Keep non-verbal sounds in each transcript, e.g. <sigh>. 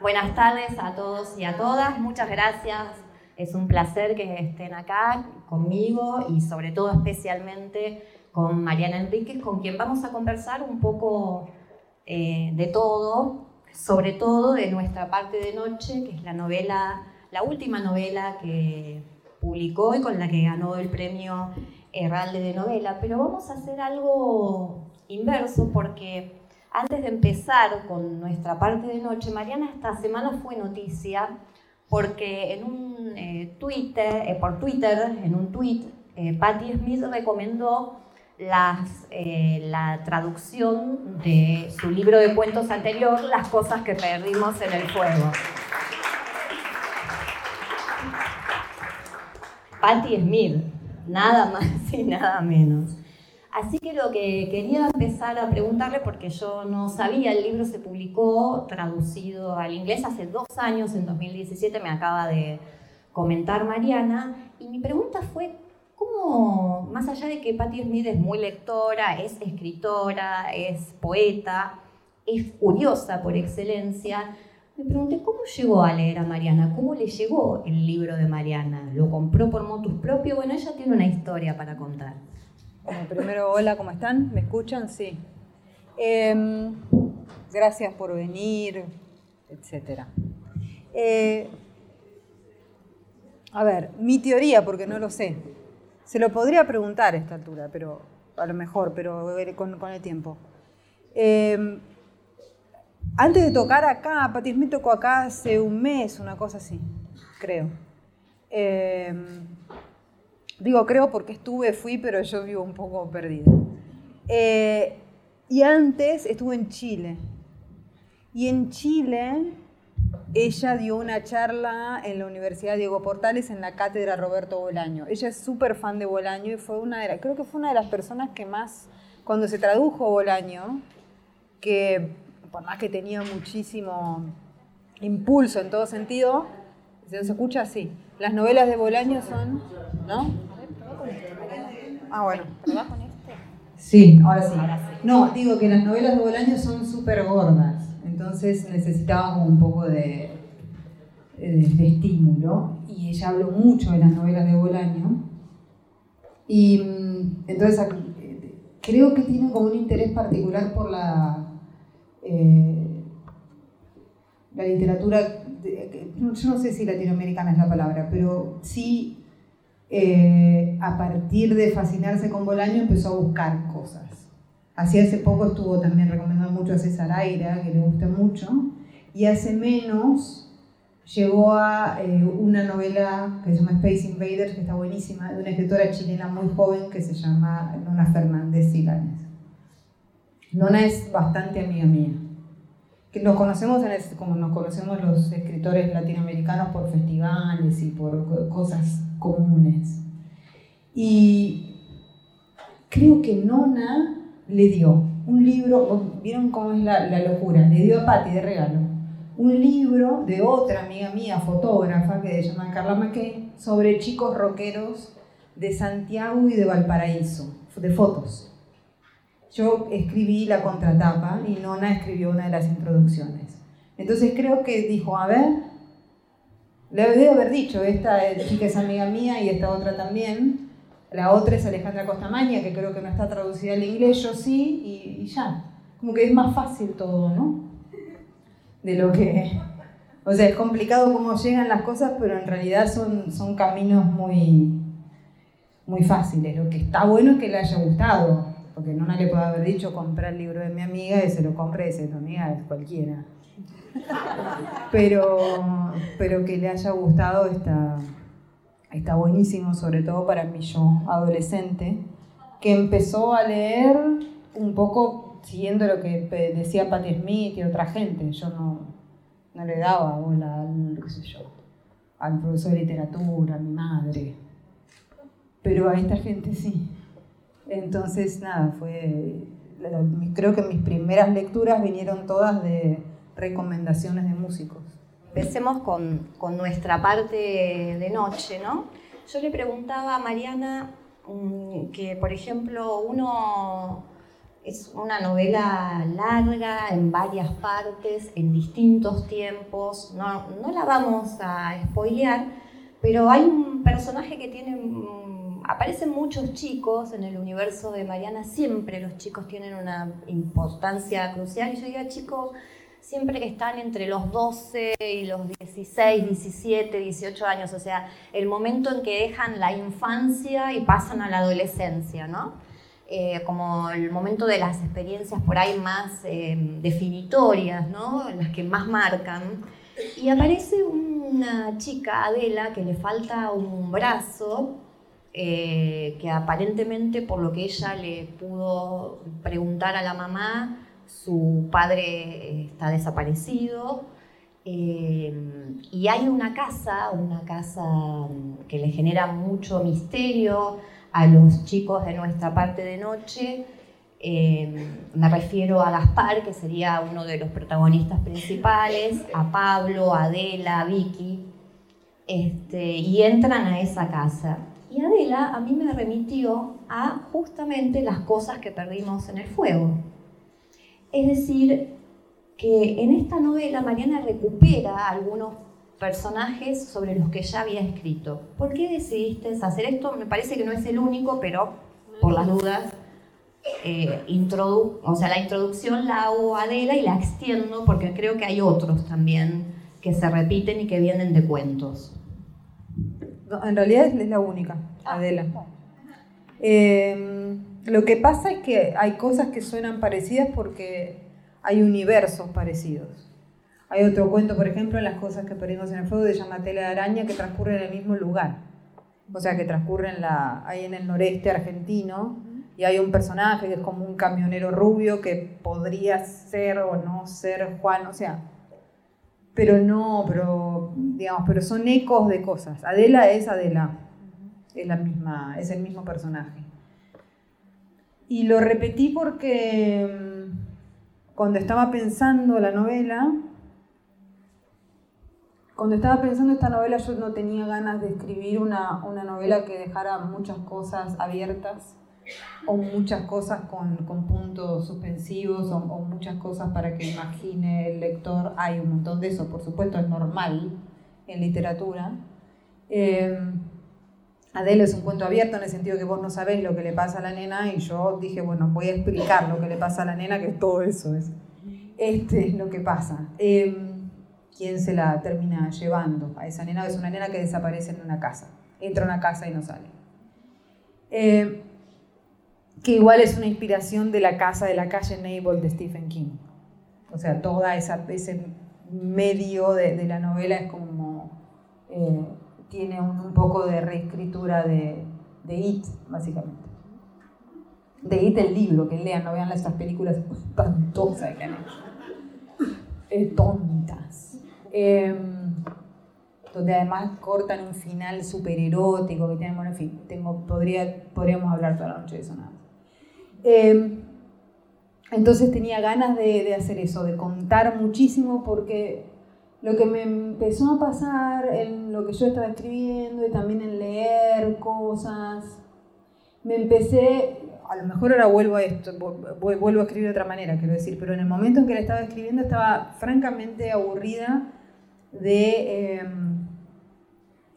Buenas tardes a todos y a todas. Muchas gracias. Es un placer que estén acá conmigo y sobre todo especialmente con Mariana Enríquez, con quien vamos a conversar un poco eh, de todo, sobre todo de nuestra parte de noche, que es la novela, la última novela que publicó y con la que ganó el premio Herralde de novela. Pero vamos a hacer algo inverso porque antes de empezar con nuestra parte de noche, Mariana esta semana fue noticia porque en un eh, Twitter, eh, por Twitter, en un tweet, eh, Patti Smith recomendó las, la traducción de su libro de cuentos anterior, Las cosas que perdimos en el fuego. Patti Smith, nada más y nada menos. Así que lo que quería empezar a preguntarle, porque yo no sabía, el libro se publicó traducido al inglés hace dos años, en 2017, me acaba de comentar Mariana, y mi pregunta fue, ¿cómo, más allá de que Patti Smith es muy lectora, es escritora, es poeta, es curiosa por excelencia, me pregunté cómo llegó a leer a Mariana, cómo le llegó el libro de Mariana, lo compró por motus propio, bueno, ella tiene una historia para contar. Bueno, primero, hola, ¿cómo están? ¿Me escuchan? Sí. Em, gracias por venir, etc. Eh, a ver, mi teoría, porque no lo sé. Se lo podría preguntar a esta altura, pero a lo mejor, pero con, con el tiempo. Em, antes de tocar acá, Pati Smith tocó acá hace un mes, una cosa así, creo. Digo, creo porque estuve, fui, pero yo vivo un poco perdida. Eh, y antes estuve en Chile. Y en Chile ella dio una charla en la Universidad Diego Portales en la cátedra Roberto Bolaño. Ella es súper fan de Bolaño y fue una de creo que fue una de las personas que más, cuando se tradujo Bolaño, que por más que tenía muchísimo impulso en todo sentido, ¿se escucha? Sí. Las novelas de Bolaño son, ¿no? Ah, bueno. ¿Probás con este? Sí, ahora sí. No, digo que las novelas de Bolaño son súper gordas, entonces necesitábamos un poco de, de, estímulo y ella habló mucho de las novelas de Bolaño y mm, entonces creo que tiene como un interés particular por la, eh, la literatura, yo no sé si latinoamericana es la palabra, pero sí eh, a partir de fascinarse con Bolaño empezó a buscar cosas. Así hace poco estuvo también recomendando mucho a César Aira, que le gusta mucho, y hace menos llegó a eh, una novela que se llama Space Invaders, que está buenísima, de una escritora chilena muy joven que se llama Nona Fernández Siganes. Nona es bastante amiga mía. Nos conocemos como nos conocemos los escritores latinoamericanos por festivales y por cosas comunes. Y creo que Nona le dio un libro, ¿vieron cómo es la, locura? Le dio a Patti de regalo un libro de otra amiga mía, fotógrafa, que se llama Carla Mackey, sobre chicos rockeros de Santiago y de Valparaíso, de fotos. Yo escribí la contratapa y Nona escribió una de las introducciones. Entonces creo que dijo, a ver, le debo haber dicho, esta chica es amiga mía y esta otra también. La otra es Alejandra Costamaña, que creo que no está traducida al inglés, yo sí, y, ya. Como que es más fácil todo, ¿no? De lo que... O sea, es complicado cómo llegan las cosas, pero en realidad son, son caminos muy, muy fáciles. Lo que está bueno es que le haya gustado, porque no le puedo haber dicho comprar el libro de mi amiga y se lo compre y tu amiga es cualquiera <laughs> pero, pero que le haya gustado está, está buenísimo, sobre todo para mí yo, adolescente, que empezó a leer un poco siguiendo lo que decía Patti Smith y otra gente. Yo no, no le daba bola al, al profesor de literatura, a mi madre. Pero a esta gente sí. Entonces, nada, fue. Creo que mis primeras lecturas vinieron todas de, recomendaciones de músicos. Empecemos con, con nuestra parte de noche, ¿no? Yo le preguntaba a Mariana mm, que, por ejemplo, uno Es una novela larga, en varias partes, en distintos tiempos. No, no la vamos a spoilear, pero hay un personaje que tiene... Aparecen muchos chicos en el universo de Mariana, siempre los chicos tienen una importancia crucial. Y yo digo, chicos, siempre que están entre los 12 y los 16, 17, 18 años, o sea, el momento en que dejan la infancia y pasan a la adolescencia, ¿no? Eh, como el momento de las experiencias por ahí más eh, definitorias, ¿no? Las que más marcan. Y aparece una chica, Adela, que le falta un brazo, eh, que aparentemente por lo que ella le pudo preguntar a la mamá, su padre está desaparecido eh, y hay una casa, una casa que le genera mucho misterio a los chicos de nuestra parte de noche. Eh, me refiero a Gaspar, que sería uno de los protagonistas principales, a Pablo, a Adela, a Vicky, este, y entran a esa casa. Y Adela a mí me remitió a justamente las cosas que perdimos en el fuego. Es decir, que en esta novela Mariana recupera algunos personajes sobre los que ya había escrito. ¿Por qué decidiste hacer esto? Me parece que no es el único, pero por las dudas, eh, o sea, la introducción la hago a Adela y la extiendo porque creo que hay otros también que se repiten y que vienen de cuentos. En realidad es la única, ah. Adela. Eh, lo que pasa es que hay cosas que suenan parecidas porque hay universos parecidos. Hay otro cuento, por ejemplo, Las cosas que perdimos en el fuego, de llama Tela de Araña, que transcurre en el mismo lugar. O sea, que transcurre en la, ahí en el noreste argentino. Y hay un personaje que es como un camionero rubio que podría ser o no ser Juan, o sea, pero no, pero digamos, pero son ecos de cosas. Adela es Adela, es la misma, es el mismo personaje. Y lo repetí porque mm, cuando estaba pensando la novela, cuando estaba pensando esta novela yo no tenía ganas de escribir una, novela que dejara muchas cosas abiertas o muchas cosas con, puntos suspensivos o, muchas cosas para que imagine el lector. Hay un montón de eso, por supuesto, es normal en literatura. Eh, Adele es un cuento abierto en el sentido que vos no sabés lo que le pasa a la nena y yo dije, bueno, voy a explicar lo que le pasa a la nena, que todo eso es, este es lo que pasa. Em, ¿Quién se la termina llevando a esa nena? Es una nena que desaparece en una casa, entra a una casa y no sale. Em, que igual es una inspiración de la casa de la calle Nable de Stephen King. O sea, toda esa, ese medio de, la novela es como... Eh, tiene un, poco de reescritura de, de, It, básicamente. De It el libro, que lean, no vean estas películas espantosas que han hecho. Eh, tontas. Em, donde además cortan un final súper erótico, que tienen, bueno, en fin, tengo, podría, podríamos hablar toda la noche de eso nada em, entonces tenía ganas de, hacer eso, de contar muchísimo porque lo que me empezó a pasar en lo que yo estaba escribiendo y también en leer cosas, me empecé, a lo mejor ahora vuelvo a esto, vuelvo a escribir de otra manera, quiero decir, pero en el momento en que la estaba escribiendo estaba francamente aburrida de, em,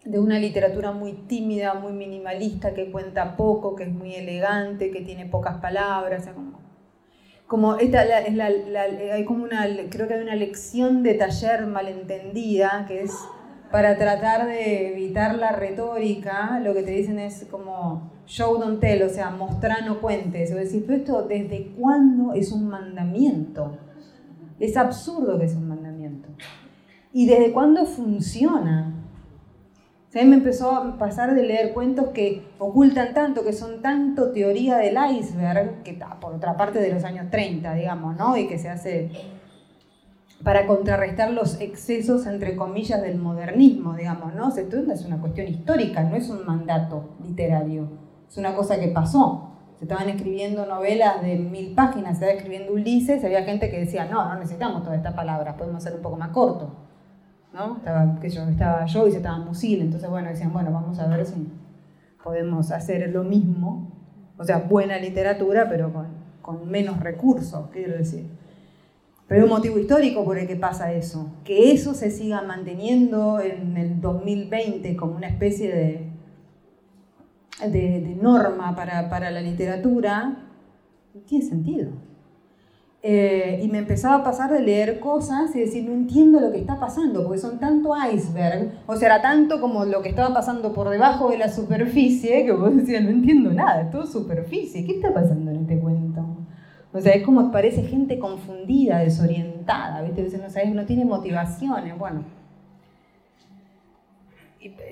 de una literatura muy tímida, muy minimalista, que cuenta poco, que es muy elegante, que tiene pocas palabras, como esta es la, hay como una, creo que hay una lección de taller malentendida que es para tratar de evitar la retórica, lo que te dicen es como show don't tell, o sea, mostrar no cuentes. O decir, pero esto, ¿desde cuándo es un mandamiento? Es absurdo que es un mandamiento. ¿Y desde cuándo funciona? Mí me empezó a pasar de leer cuentos que ocultan tanto, que son tanto teoría del iceberg, que está por otra parte de los años 30, digamos, ¿no? Y que se hace para contrarrestar los excesos, entre comillas, del modernismo, digamos, ¿no? Esto es una cuestión histórica, no es un mandato literario, es una cosa que pasó. Se estaban escribiendo novelas de mil páginas, se estaba escribiendo Ulises, había gente que decía, no, no necesitamos todas estas palabras, podemos hacer un poco más corto. ¿No? Estaba, yo, estaba yo y se estaba Musil, entonces bueno, decían, bueno, vamos a ver si podemos hacer lo mismo, o sea, buena literatura, pero con, menos recursos, quiero decir. Pero hay un motivo histórico por el que pasa eso. Que eso se siga manteniendo en el 2020 como una especie de, de, norma para, para, la literatura, tiene sentido. Eh, y me empezaba a pasar de leer cosas y decir, no entiendo lo que está pasando, porque son tanto iceberg, o sea, era tanto como lo que estaba pasando por debajo de la superficie, que vos decías, no entiendo nada, es todo superficie, ¿qué está pasando en este cuento? O sea, es como parece gente confundida, desorientada, ¿viste? No sabes, no tiene motivaciones, bueno.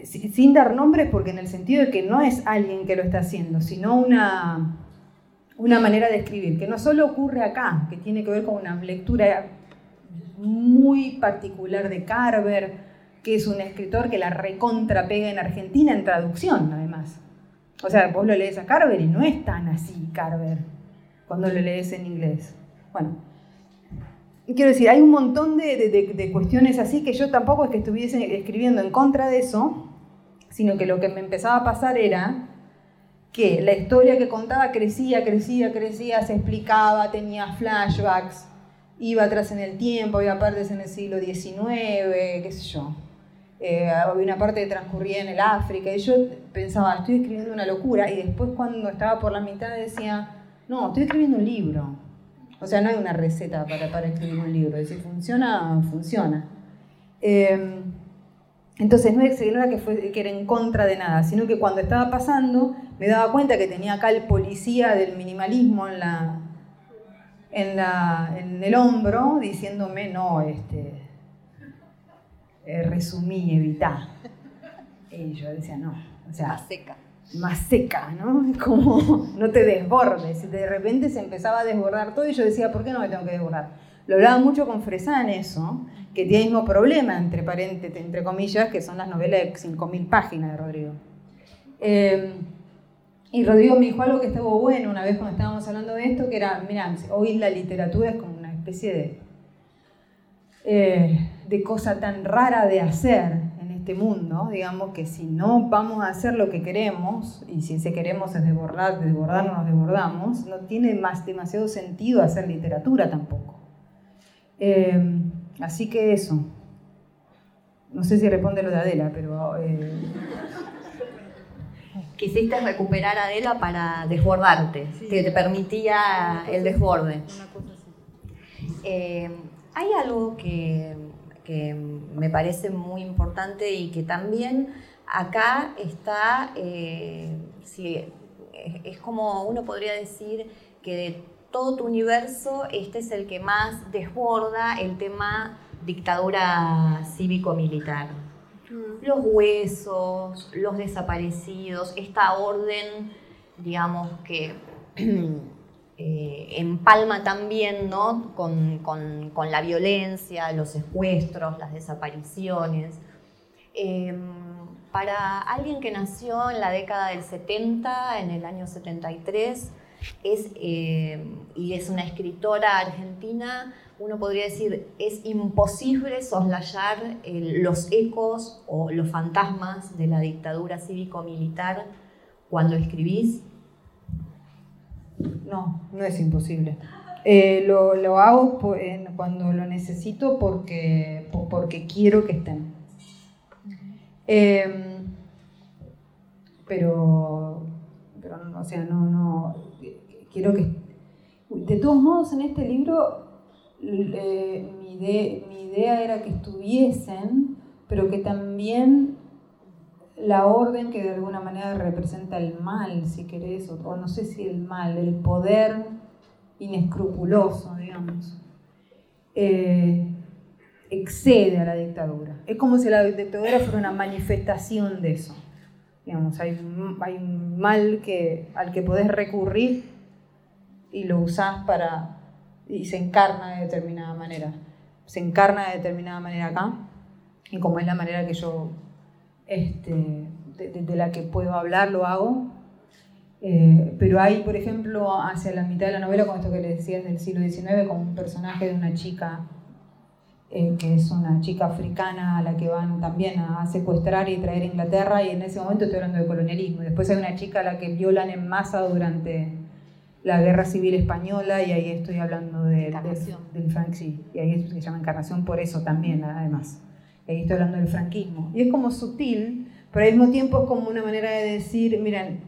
Sin dar nombres, porque en el sentido de que no es alguien que lo está haciendo, sino una, una manera de escribir, que no solo ocurre acá, que tiene que ver con una lectura muy particular de Carver, que es un escritor que la recontra pega en Argentina en traducción, además. O sea, vos lo lees a Carver y no es tan así Carver cuando lo lees en inglés. Bueno, quiero decir, hay un montón de, cuestiones así que yo tampoco es que estuviese escribiendo en contra de eso, sino que lo que me empezaba a pasar era que la historia que contaba crecía, crecía, crecía, se explicaba, tenía flashbacks, iba atrás en el tiempo, había partes en el siglo XIX, qué sé yo. Eh, había una parte que transcurría en el África, y yo pensaba, estoy escribiendo una locura, y después cuando estaba por la mitad decía, no, estoy escribiendo un libro. O sea, no hay una receta para, escribir un libro. Si funciona, funciona. Em, entonces no era que, fue, que era en contra de nada, sino que cuando estaba pasando me daba cuenta que tenía acá el policía del minimalismo en, la, en, la, en el hombro diciéndome, no, este, eh, resumí, evitá. Y yo decía, no, o sea, seca más seca, ¿no? Como no te desbordes. Y de repente se empezaba a desbordar todo y yo decía, ¿por qué no me tengo que desbordar? Lo hablaba mucho con Fresán eso, que tiene el mismo problema, entre, paréntesis, entre comillas, que son las novelas de 5.000 páginas de Rodrigo. Eh, y Rodrigo me dijo algo que estuvo bueno una vez cuando estábamos hablando de esto, que era, mira, hoy la literatura es como una especie de, eh, de cosa tan rara de hacer, este mundo, digamos que si no vamos a hacer lo que queremos, y si ese queremos es desbordar, desbordarnos, nos desbordamos, no tiene más demasiado sentido hacer literatura tampoco. Eh, así que eso. No sé si responde lo de Adela, pero... Eh... Quisiste recuperar a Adela para desbordarte, que te permitía el desborde. Eh, hay algo que que me parece muy importante y que también acá está, eh, es como uno podría decir que de todo tu universo, este es el que más desborda el tema dictadura cívico-militar. Mm. Los huesos, los desaparecidos, esta orden, digamos que <clears throat> eh, empalma también ¿no? con, la violencia, los secuestros, las desapariciones. Em, para alguien que nació en la década del 70, en el año 73, es, em, y es una escritora argentina, uno podría decir, es imposible soslayar los ecos o los fantasmas de la dictadura cívico-militar cuando escribís no, no es imposible. Eh, lo, hago cuando lo necesito porque, porque quiero que estén. Em, pero, pero, o sea, no, no, quiero que... De todos modos, en este libro eh, mi, mi idea era que estuviesen, pero que también la orden que de alguna manera representa el mal, si querés, o, no sé si el mal, el poder inescrupuloso, digamos, eh, excede a la dictadura. Es como si la dictadura fuera una manifestación de eso. Digamos, hay, hay un mal que, al que podés recurrir y lo usás para... y se encarna de determinada manera. Se encarna de determinada manera acá, y como es la manera que yo este, de, la que puedo hablar, lo hago. Eh, pero hay, por ejemplo, hacia la mitad de la novela, con esto que le decías del siglo XIX, como un personaje de una chica, eh, que es una chica africana a la que van también a, secuestrar y traer a Inglaterra, y en ese momento estoy hablando de colonialismo. Después hay una chica a la que violan en masa durante la guerra civil española y ahí estoy hablando de, del Frank, sí, y ahí se llama encarnación por eso también, además. Y ahí estoy hablando del franquismo. Y es como sutil, pero al mismo tiempo es como una manera de decir, miren,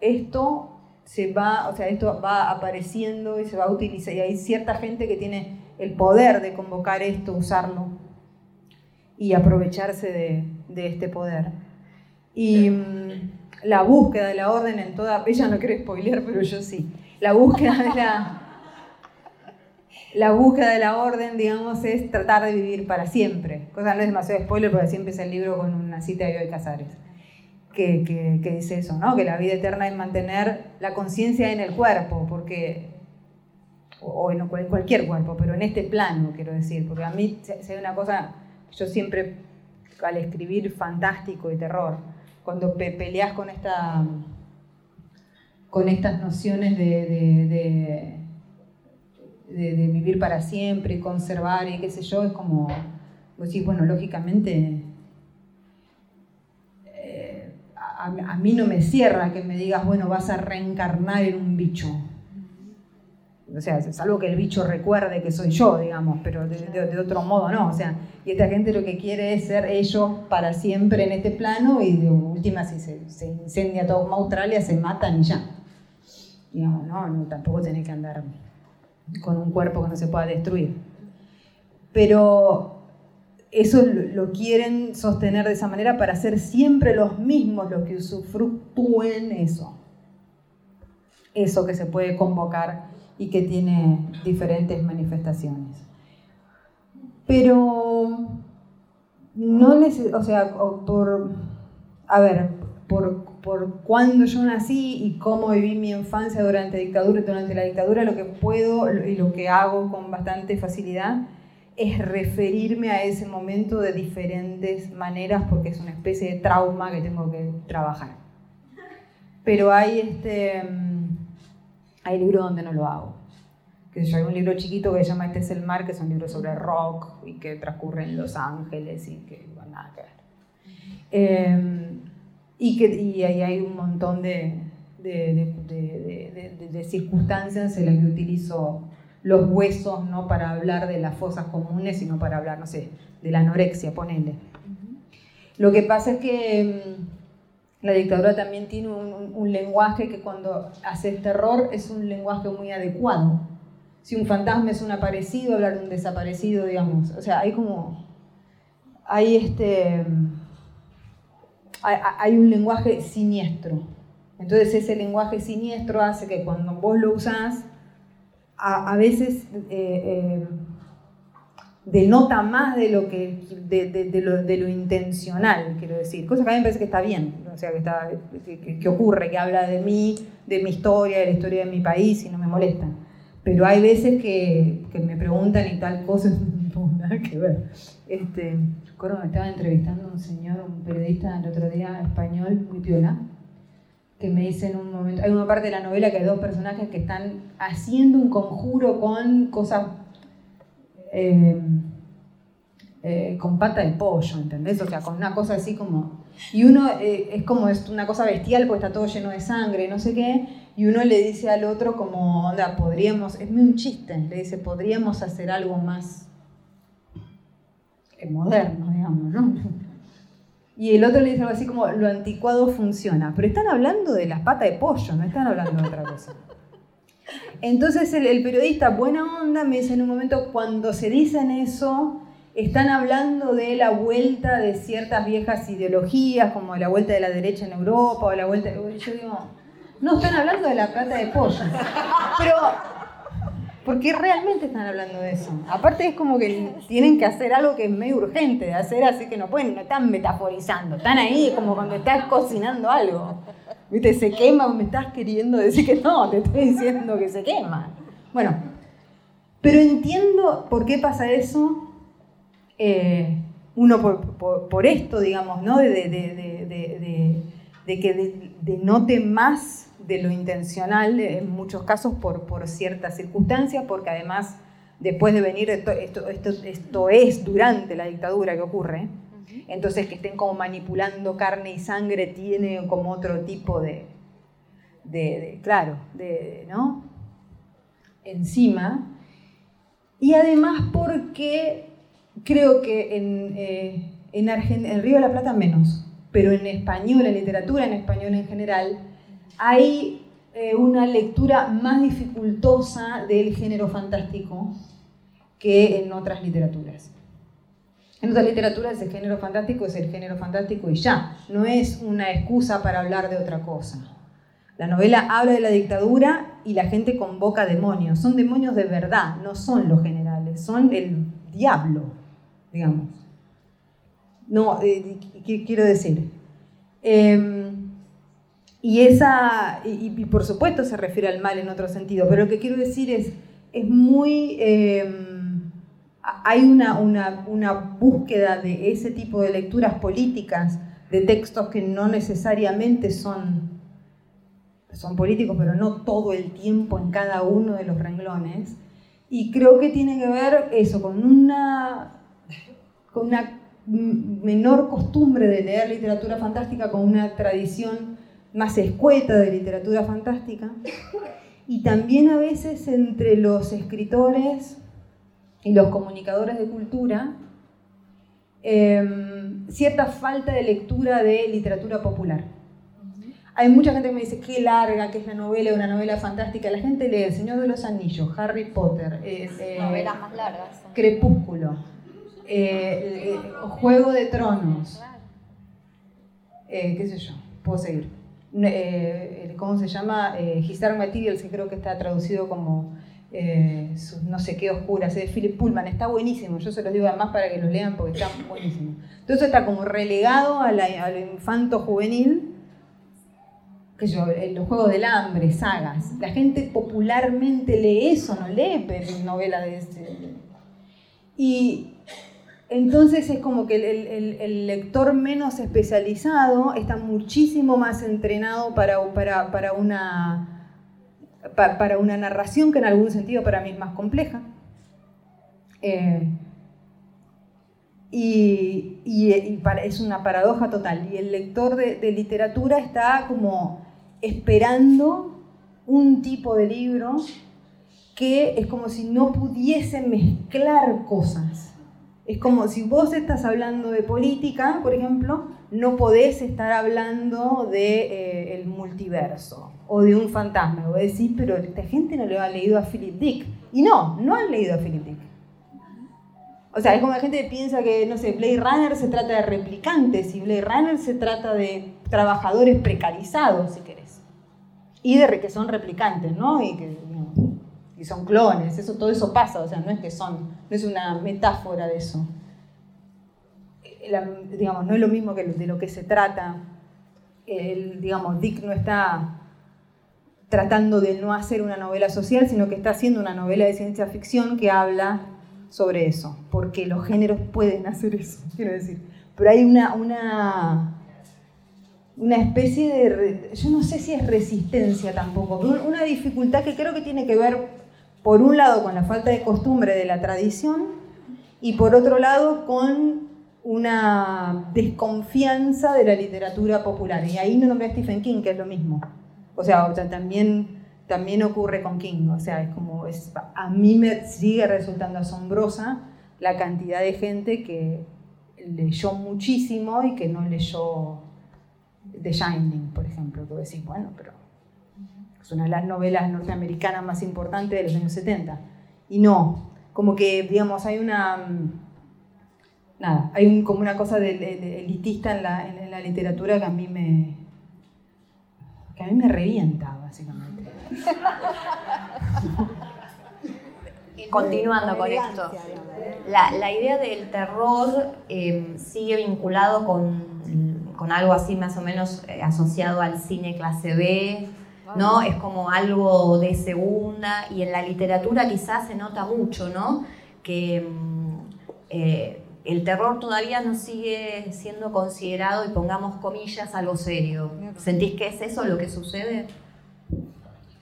esto se va, o sea, esto va apareciendo y se va a utilizar, y hay cierta gente que tiene el poder de convocar esto, usarlo y aprovecharse de, de este poder. Y mm, la búsqueda de la orden en toda, ella no quiere spoilear, pero yo sí, la búsqueda de la, la búsqueda de la orden, digamos, es tratar de vivir para siempre. Cosa no es demasiado spoiler porque siempre empieza el libro con una cita de Bioy Casares, que, que, dice eso, ¿no? Que la vida eterna es mantener la conciencia en el cuerpo, porque o en cualquier cuerpo, pero en este plano, quiero decir, porque a mí se ve una cosa, yo siempre al escribir fantástico y terror, cuando peleas con, esta, con estas nociones de, de, vivir para siempre conservar y qué sé yo, es como, pues bueno, lógicamente eh, a, a, mí no me cierra que me digas, bueno, vas a reencarnar en un bicho o sea, es algo que el bicho recuerde que soy yo, digamos, pero de, otro modo no, o sea, y esta gente lo que quiere es ser ellos para siempre en este plano y de última si se, incendia todo Australia se matan y ya. Digamos, no, tampoco tiene que andar con un cuerpo que no se pueda destruir. Pero eso lo quieren sostener de esa manera para ser siempre los mismos los que usufructúen eso. Eso que se puede convocar y que tiene diferentes manifestaciones. Pero no o sea, por, a ver, por, por cuando yo nací y cómo viví mi infancia durante la dictadura, durante la dictadura, lo que puedo y lo que hago con bastante facilidad es referirme a ese momento de diferentes maneras porque es una especie de trauma que tengo que trabajar. Pero hay este hay libros donde no lo hago. Que yo, hay un libro chiquito que se llama Este es el mar, que es un libro sobre rock y que transcurre en Los Ángeles y que no nada que ver. Em, y, que, y ahí hay un montón de, de, de, de, circunstancias en las que utilizo los huesos no para hablar de las fosas comunes, sino para hablar, no sé, de la anorexia, ponele. Lo que pasa es que em, la dictadura también tiene un, lenguaje que cuando haces terror es un lenguaje muy adecuado. Si un fantasma es un aparecido, hablar de un desaparecido, digamos. O sea, hay como. Hay este. Hay, un lenguaje siniestro. Entonces, ese lenguaje siniestro hace que cuando vos lo usás, a, veces. Eh, eh, denota más de lo, que, de, lo, intencional, quiero decir. Cosa que a mí me parece que está bien, o sea, que, está, que, ocurre, que habla de mí, de mi historia, de la historia de mi país y no me molesta. Pero hay veces que, me preguntan y tal cosa, <laughs> no nada que ver. Este, recuerdo me estaba entrevistando un señor, un periodista el otro día español, muy piola, que me dice en un momento, hay una parte de la novela que hay dos personajes que están haciendo un conjuro con cosas eh, eh, con pata de pollo, ¿entendés? O sea, con una cosa así como... Y uno eh, es como es una cosa bestial porque está todo lleno de sangre, no sé qué, y uno le dice al otro como, onda, podríamos, es un chiste, le dice, podríamos hacer algo más moderno, digamos, ¿no? Y el otro le dice algo así como, lo anticuado funciona, pero están hablando de las patas de pollo, no están hablando de otra cosa. Entonces el, periodista, buena onda, me dice en un momento, cuando se dicen eso, están hablando de la vuelta de ciertas viejas ideologías, como la vuelta de la derecha en Europa o la vuelta... Yo digo, no, están hablando de la plata de pollo. Pero, porque realmente están hablando de eso. Aparte es como que tienen que hacer algo que es medio urgente de hacer, así que no pueden, no están metaforizando, están ahí como cuando estás cocinando algo. ¿Viste? Se quema, me estás queriendo decir que no, te estoy diciendo que se quema. Bueno, pero entiendo por qué pasa eso. Eh, uno por, esto, digamos, ¿no? De, de, que denote más de lo intencional, en muchos casos por, por ciertas circunstancias, porque además después de venir, esto, esto, esto, esto es durante la dictadura que ocurre, entonces que estén como manipulando carne y sangre tiene como otro tipo de, claro, de, ¿no? Encima. Y además porque creo que en, eh, en, en Río de la Plata menos, pero en español, en literatura en español en general, hay eh, una lectura más dificultosa del género fantástico que en otras literaturas. En otras literaturas el género fantástico es el género fantástico y ya, no es una excusa para hablar de otra cosa. La novela habla de la dictadura y la gente convoca demonios. Son demonios de verdad, no son los generales, son el diablo, digamos. No, eh, quiero decir. Em, y esa, y, por supuesto se refiere al mal en otro sentido, pero lo que quiero decir es, es muy... Em, hay una, una, búsqueda de ese tipo de lecturas políticas, de textos que no necesariamente son, son políticos, pero no todo el tiempo en cada uno de los renglones. Y creo que tiene que ver eso, con una, con una menor costumbre de leer literatura fantástica, con una tradición más escueta de literatura fantástica. Y también a veces entre los escritores y los comunicadores de cultura em, cierta falta de lectura de literatura popular. Hay mucha gente que me dice qué larga que es la novela, una novela fantástica. La gente lee El Señor de los Anillos, Harry Potter, eh, eh, novelas más largas. Crepúsculo, eh, Juego de Tronos, qué sé yo, puedo seguir. ¿Cómo se llama? His Dark Materials, que creo que está traducido como eh, no sé qué oscuras, de Philip Pullman, está buenísimo, yo se los digo además para que los lean porque está buenísimo. Entonces está como relegado a, lo infanto juvenil, que yo, los Juegos del Hambre, sagas. La gente popularmente lee eso, no lee novela de este. Y entonces es como que el, lector menos especializado está muchísimo más entrenado para, para, para una para una narración que en algún sentido para mí es más compleja. Eh, y, es una paradoja total. Y el lector de, literatura está como esperando un tipo de libro que es como si no pudiese mezclar cosas. Es como si vos estás hablando de política, por ejemplo, no podés estar hablando del de, eh, multiverso o de un fantasma. Voy a decir, pero esta gente no le ha leído a Philip Dick. Y no, no han leído a Philip Dick. O sea, es como la gente piensa que, no sé, Blade Runner se trata de replicantes y Blade Runner se trata de trabajadores precarizados, si querés. Y de que son replicantes, ¿no? Y que y son clones, eso, todo eso pasa, o sea, no es que son, no es una metáfora de eso. digamos, no es lo mismo que de lo que se trata. Digamos, Dick no está tratando de no hacer una novela social, sino que está haciendo una novela de ciencia ficción que habla sobre eso, porque los géneros pueden hacer eso, <laughs> quiero decir. Pero hay una, una, una especie de, yo no sé si es resistencia tampoco, una dificultad que creo que tiene que ver, por un lado, con la falta de costumbre de la tradición y por otro lado, con una desconfianza de la literatura popular. Y ahí no nombré a Stephen King, que es lo mismo. O sea, también, también ocurre con King, o sea, es como, es, a mí me sigue resultando asombrosa la cantidad de gente que leyó muchísimo y que no leyó The Shining, por ejemplo, que decís, bueno, pero es una de las novelas norteamericanas más importantes de los años 70. Y no, como que, digamos, hay una... Nada, hay como una cosa elitista en la literatura que a mí me, que a mí me revienta, básicamente. <laughs> Continuando con esto, la, idea del terror em, sigue vinculado con, con, algo así más o menos eh, asociado al cine clase B, ¿no? Es como algo de segunda y en la literatura quizás se nota mucho, ¿no? Que em, eh, el terror todavía no sigue siendo considerado, y pongamos comillas, algo serio. ¿Sentís que es eso lo que sucede?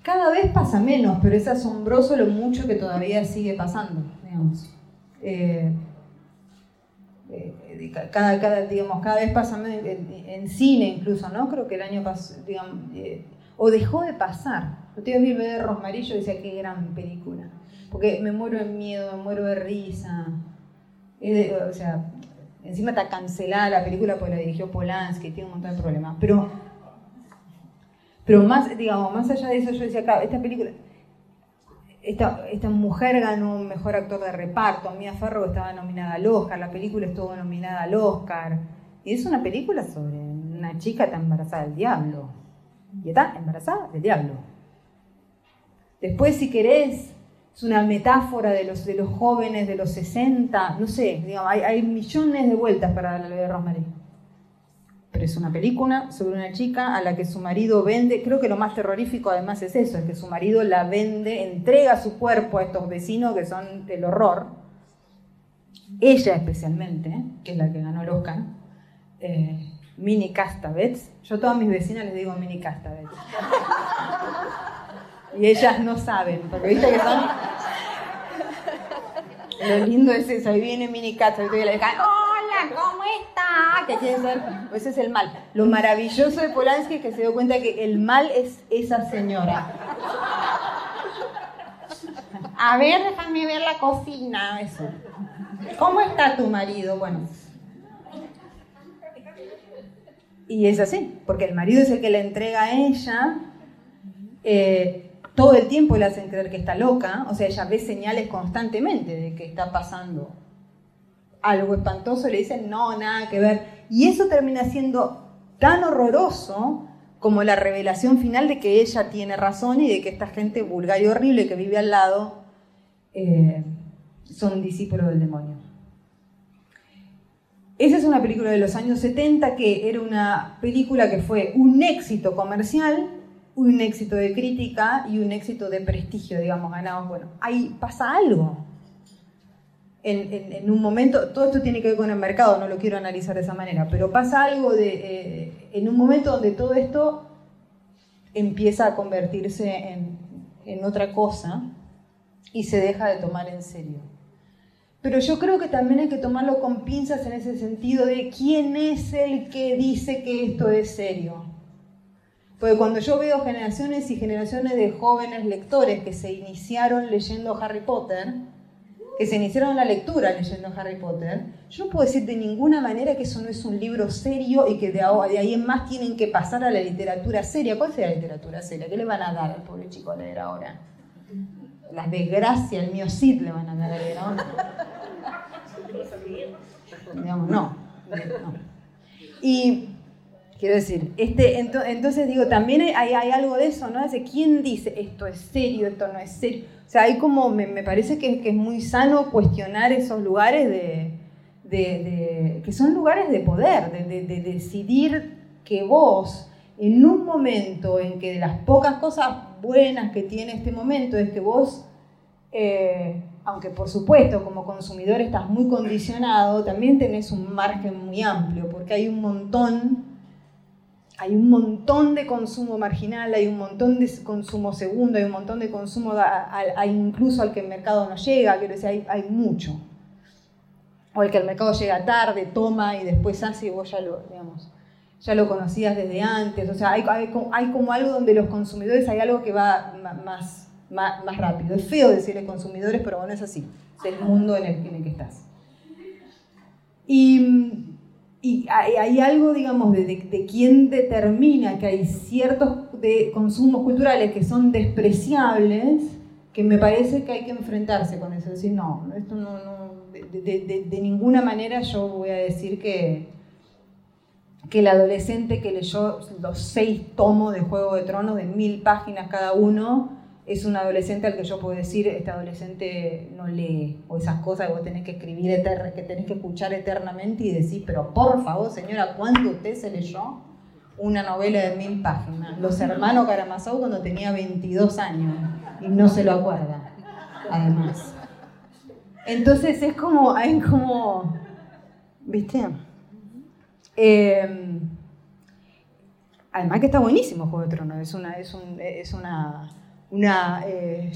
Cada vez pasa menos, pero es asombroso lo mucho que todavía sigue pasando, digamos. Eh, eh, cada, cada, digamos, cada vez pasa menos, en, cine incluso, ¿no? Creo que el año pasado, eh, o dejó de pasar. Yo te vi de Rosmarillo y decía, qué gran película. Porque me muero de miedo, me muero de risa. O sea, encima está cancelada la película porque la dirigió Polanski, tiene un montón de problemas. Pero, pero más, digamos, más allá de eso, yo decía, acá, esta película, esta, esta, mujer ganó un mejor actor de reparto, Mia Farrow estaba nominada al Oscar, la película estuvo nominada al Oscar. Y es una película sobre una chica está embarazada del diablo. Y está embarazada del diablo. Después, si querés, es una metáfora de los, de los jóvenes de los 60, no sé, digamos, hay, millones de vueltas para la ley de Rosemary. Pero es una película sobre una chica a la que su marido vende, creo que lo más terrorífico además es eso, es que su marido la vende, entrega su cuerpo a estos vecinos que son del horror, ella especialmente, que es la que ganó el Oscar, eh, Mini Castavets, yo a todas mis vecinas les digo Mini Castavets. <laughs> Y ellas no saben, porque viste que son... Lo lindo es eso, ahí viene Mini Castavets y le dicen, hola, ¿cómo está? Que quiere ser, ese es el mal. Lo maravilloso de Polanski es que se dio cuenta que el mal es esa señora. A ver, déjame ver la cocina, eso. ¿Cómo está tu marido? Bueno, y es así, porque el marido es el que le entrega a ella, eh, todo el tiempo le hacen creer que está loca, o sea, ella ve señales constantemente de que está pasando algo espantoso, le dicen, no, nada que ver. Y eso termina siendo tan horroroso como la revelación final de que ella tiene razón y de que esta gente vulgar y horrible que vive al lado eh, son discípulos del demonio. Esa es una película de los años 70 que era una película que fue un éxito comercial, un éxito de crítica y un éxito de prestigio, digamos, ganados. Bueno, ahí pasa algo. En, un momento, todo esto tiene que ver con el mercado, no lo quiero analizar de esa manera, pero pasa algo de, eh, en un momento donde todo esto empieza a convertirse en, en otra cosa y se deja de tomar en serio. Pero yo creo que también hay que tomarlo con pinzas en ese sentido de quién es el que dice que esto es serio. Porque cuando yo veo generaciones y generaciones de jóvenes lectores que se iniciaron leyendo Harry Potter, que se iniciaron la lectura leyendo Harry Potter, yo no puedo decir de ninguna manera que eso no es un libro serio y que de ahí en más tienen que pasar a la literatura seria. ¿Cuál será la literatura seria? ¿Qué le van a dar al pobre chico a leer ahora? Las desgracias, el mío Cid le van a dar a leer ahora. Digamos, no, <laughs> Y quiero decir, este, entonces digo, también hay, algo de eso, ¿no? Quién dice esto es serio, esto no es serio. O sea, hay como, me, parece que, es muy sano cuestionar esos lugares de, que son lugares de poder, de, decidir que vos, en un momento en que de las pocas cosas buenas que tiene este momento es que vos eh, aunque por supuesto como consumidor estás muy condicionado, también tenés un margen muy amplio, porque hay un montón, hay un montón de consumo marginal, hay un montón de consumo segundo, hay un montón de consumo incluso al que el mercado no llega, quiero decir, hay, mucho. O al que el mercado llega tarde, toma y después hace y vos ya lo, digamos, ya lo conocías desde antes. O sea, hay, hay, como algo donde los consumidores hay algo que va más más, rápido. Es feo decirle consumidores, pero bueno, es así. Es el mundo en el, que estás. Y, hay, algo, digamos, de, de, quién determina que hay ciertos consumos culturales que son despreciables, que me parece que hay que enfrentarse con eso. Decir, no, esto no de, de, ninguna manera yo voy a decir que, que el adolescente que leyó los seis tomos de Juego de Tronos de mil páginas cada uno, es un adolescente al que yo puedo decir, este adolescente no lee, o esas cosas que vos tenés que escribir, que tenés que escuchar eternamente y decir, pero por favor, señora, ¿cuándo usted se leyó una novela de mil páginas? Los hermanos Karamazov cuando tenía 22 años y no se lo acuerda, además. Entonces es como, hay como, ¿viste? Em, además que está buenísimo Juego de Tronos, es una, es, un, es una una, eh,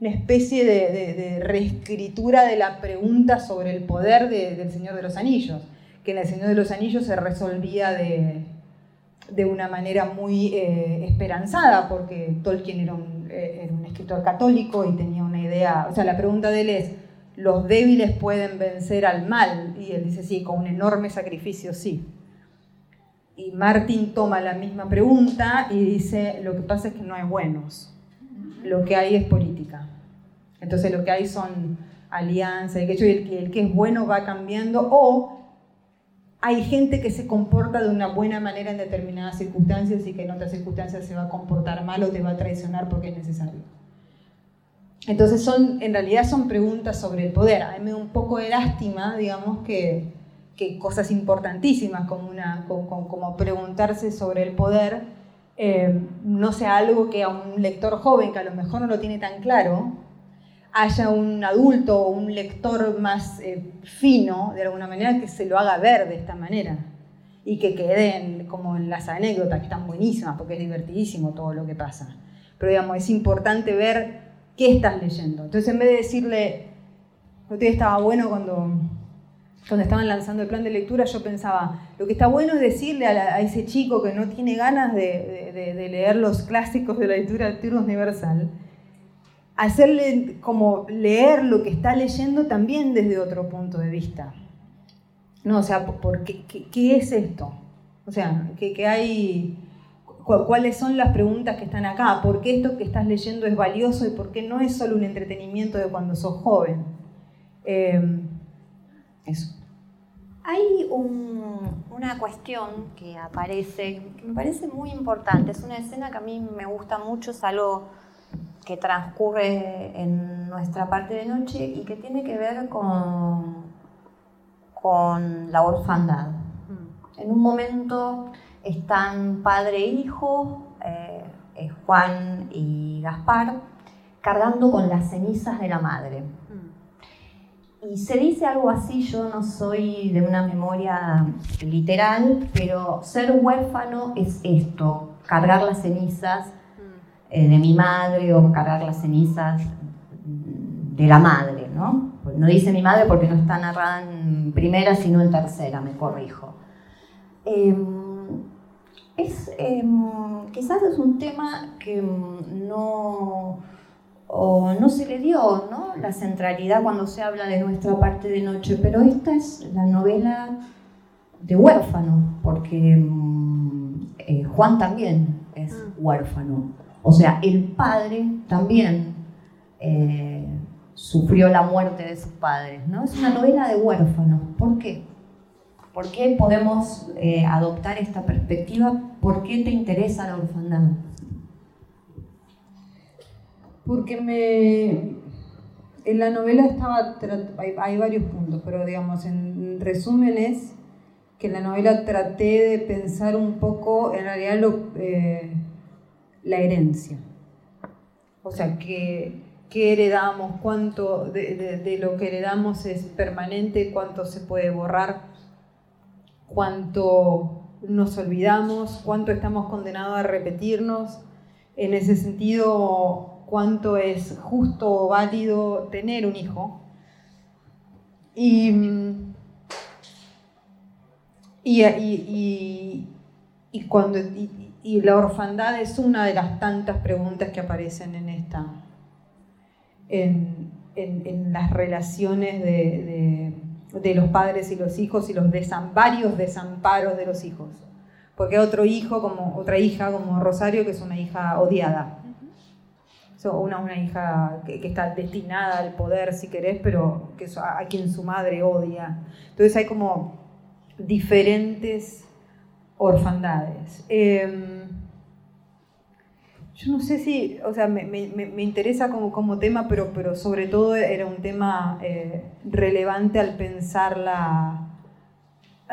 una especie de, reescritura de la pregunta sobre el poder del Señor de los Anillos, que en el Señor de los Anillos se resolvía de, una manera muy eh, esperanzada, porque Tolkien era un, eh, era un, escritor católico y tenía una idea, o sea, la pregunta de él es, ¿los débiles pueden vencer al mal? Y él dice, sí, con un enorme sacrificio, sí. Y Martin toma la misma pregunta y dice, lo que pasa es que no hay buenos, lo que hay es política. Entonces lo que hay son alianzas, el que es bueno va cambiando o hay gente que se comporta de una buena manera en determinadas circunstancias y que en otras circunstancias se va a comportar mal o te va a traicionar porque es necesario. Entonces son, en realidad son preguntas sobre el poder. A mí me da un poco de lástima, digamos, que, que cosas importantísimas como, una, como, como, preguntarse sobre el poder eh, no sea algo que a un lector joven que a lo mejor no lo tiene tan claro, haya un adulto o un lector más eh, fino, de alguna manera, que se lo haga ver de esta manera y que queden como en las anécdotas, que están buenísimas, porque es divertidísimo todo lo que pasa. Pero digamos, es importante ver qué estás leyendo. Entonces, en vez de decirle, que estaba bueno cuando, cuando estaban lanzando el plan de lectura, yo pensaba, lo que está bueno es decirle a, ese chico que no tiene ganas de, leer los clásicos de la literatura universal, hacerle como leer lo que está leyendo también desde otro punto de vista. No, o sea, ¿por qué, qué, es esto? O sea, ¿qué, hay, ¿cuáles son las preguntas que están acá? ¿Por qué esto que estás leyendo es valioso y por qué no es solo un entretenimiento de cuando sos joven? Eh, eso. Hay una cuestión que aparece, que me parece muy importante, es una escena que a mí me gusta mucho, es algo que transcurre en nuestra parte de noche y que tiene que ver con, con la orfandad. Mm. En un momento están padre e hijo, eh, Juan y Gaspar, cargando con las cenizas de la madre. Mm. Y se dice algo así, yo no soy de una memoria literal, pero ser huérfano es esto, cargar las cenizas eh, de mi madre o cargar las cenizas de la madre, ¿no? Pues no dice mi madre porque no está narrada en primera, sino en tercera, me corrijo. Em, es, em, quizás es un tema que no, o no se le dio ¿no? la centralidad cuando se habla de nuestra parte de noche, pero esta es la novela de huérfano, porque em, eh, Juan también es ah. huérfano. O sea, el padre también eh, sufrió la muerte de sus padres, ¿no? Es una novela de huérfanos. ¿Por qué? ¿Por qué podemos eh, adoptar esta perspectiva? ¿Por qué te interesa la orfandad? Porque me... En la novela estaba, hay, varios puntos, pero digamos, en resumen es que en la novela traté de pensar un poco, en realidad lo, eh, la herencia. O sea, ¿qué, heredamos? ¿Cuánto de, lo que heredamos es permanente? ¿Cuánto se puede borrar? ¿Cuánto nos olvidamos? ¿Cuánto estamos condenados a repetirnos? En ese sentido, ¿cuánto es justo o válido tener un hijo? Y, y, y, cuando, y la orfandad es una de las tantas preguntas que aparecen en esta, en, las relaciones de, los padres y los hijos y los varios desamparos de los hijos. Porque otro hijo, como otra hija como Rosario, que es una hija odiada. Una, una hija que, está destinada al poder, si querés, pero que a, quien su madre odia. Entonces hay como diferentes orfandades. Em, yo no sé si, o sea, me, me, interesa como, como, tema, pero, pero sobre todo era un tema eh, relevante al pensar la,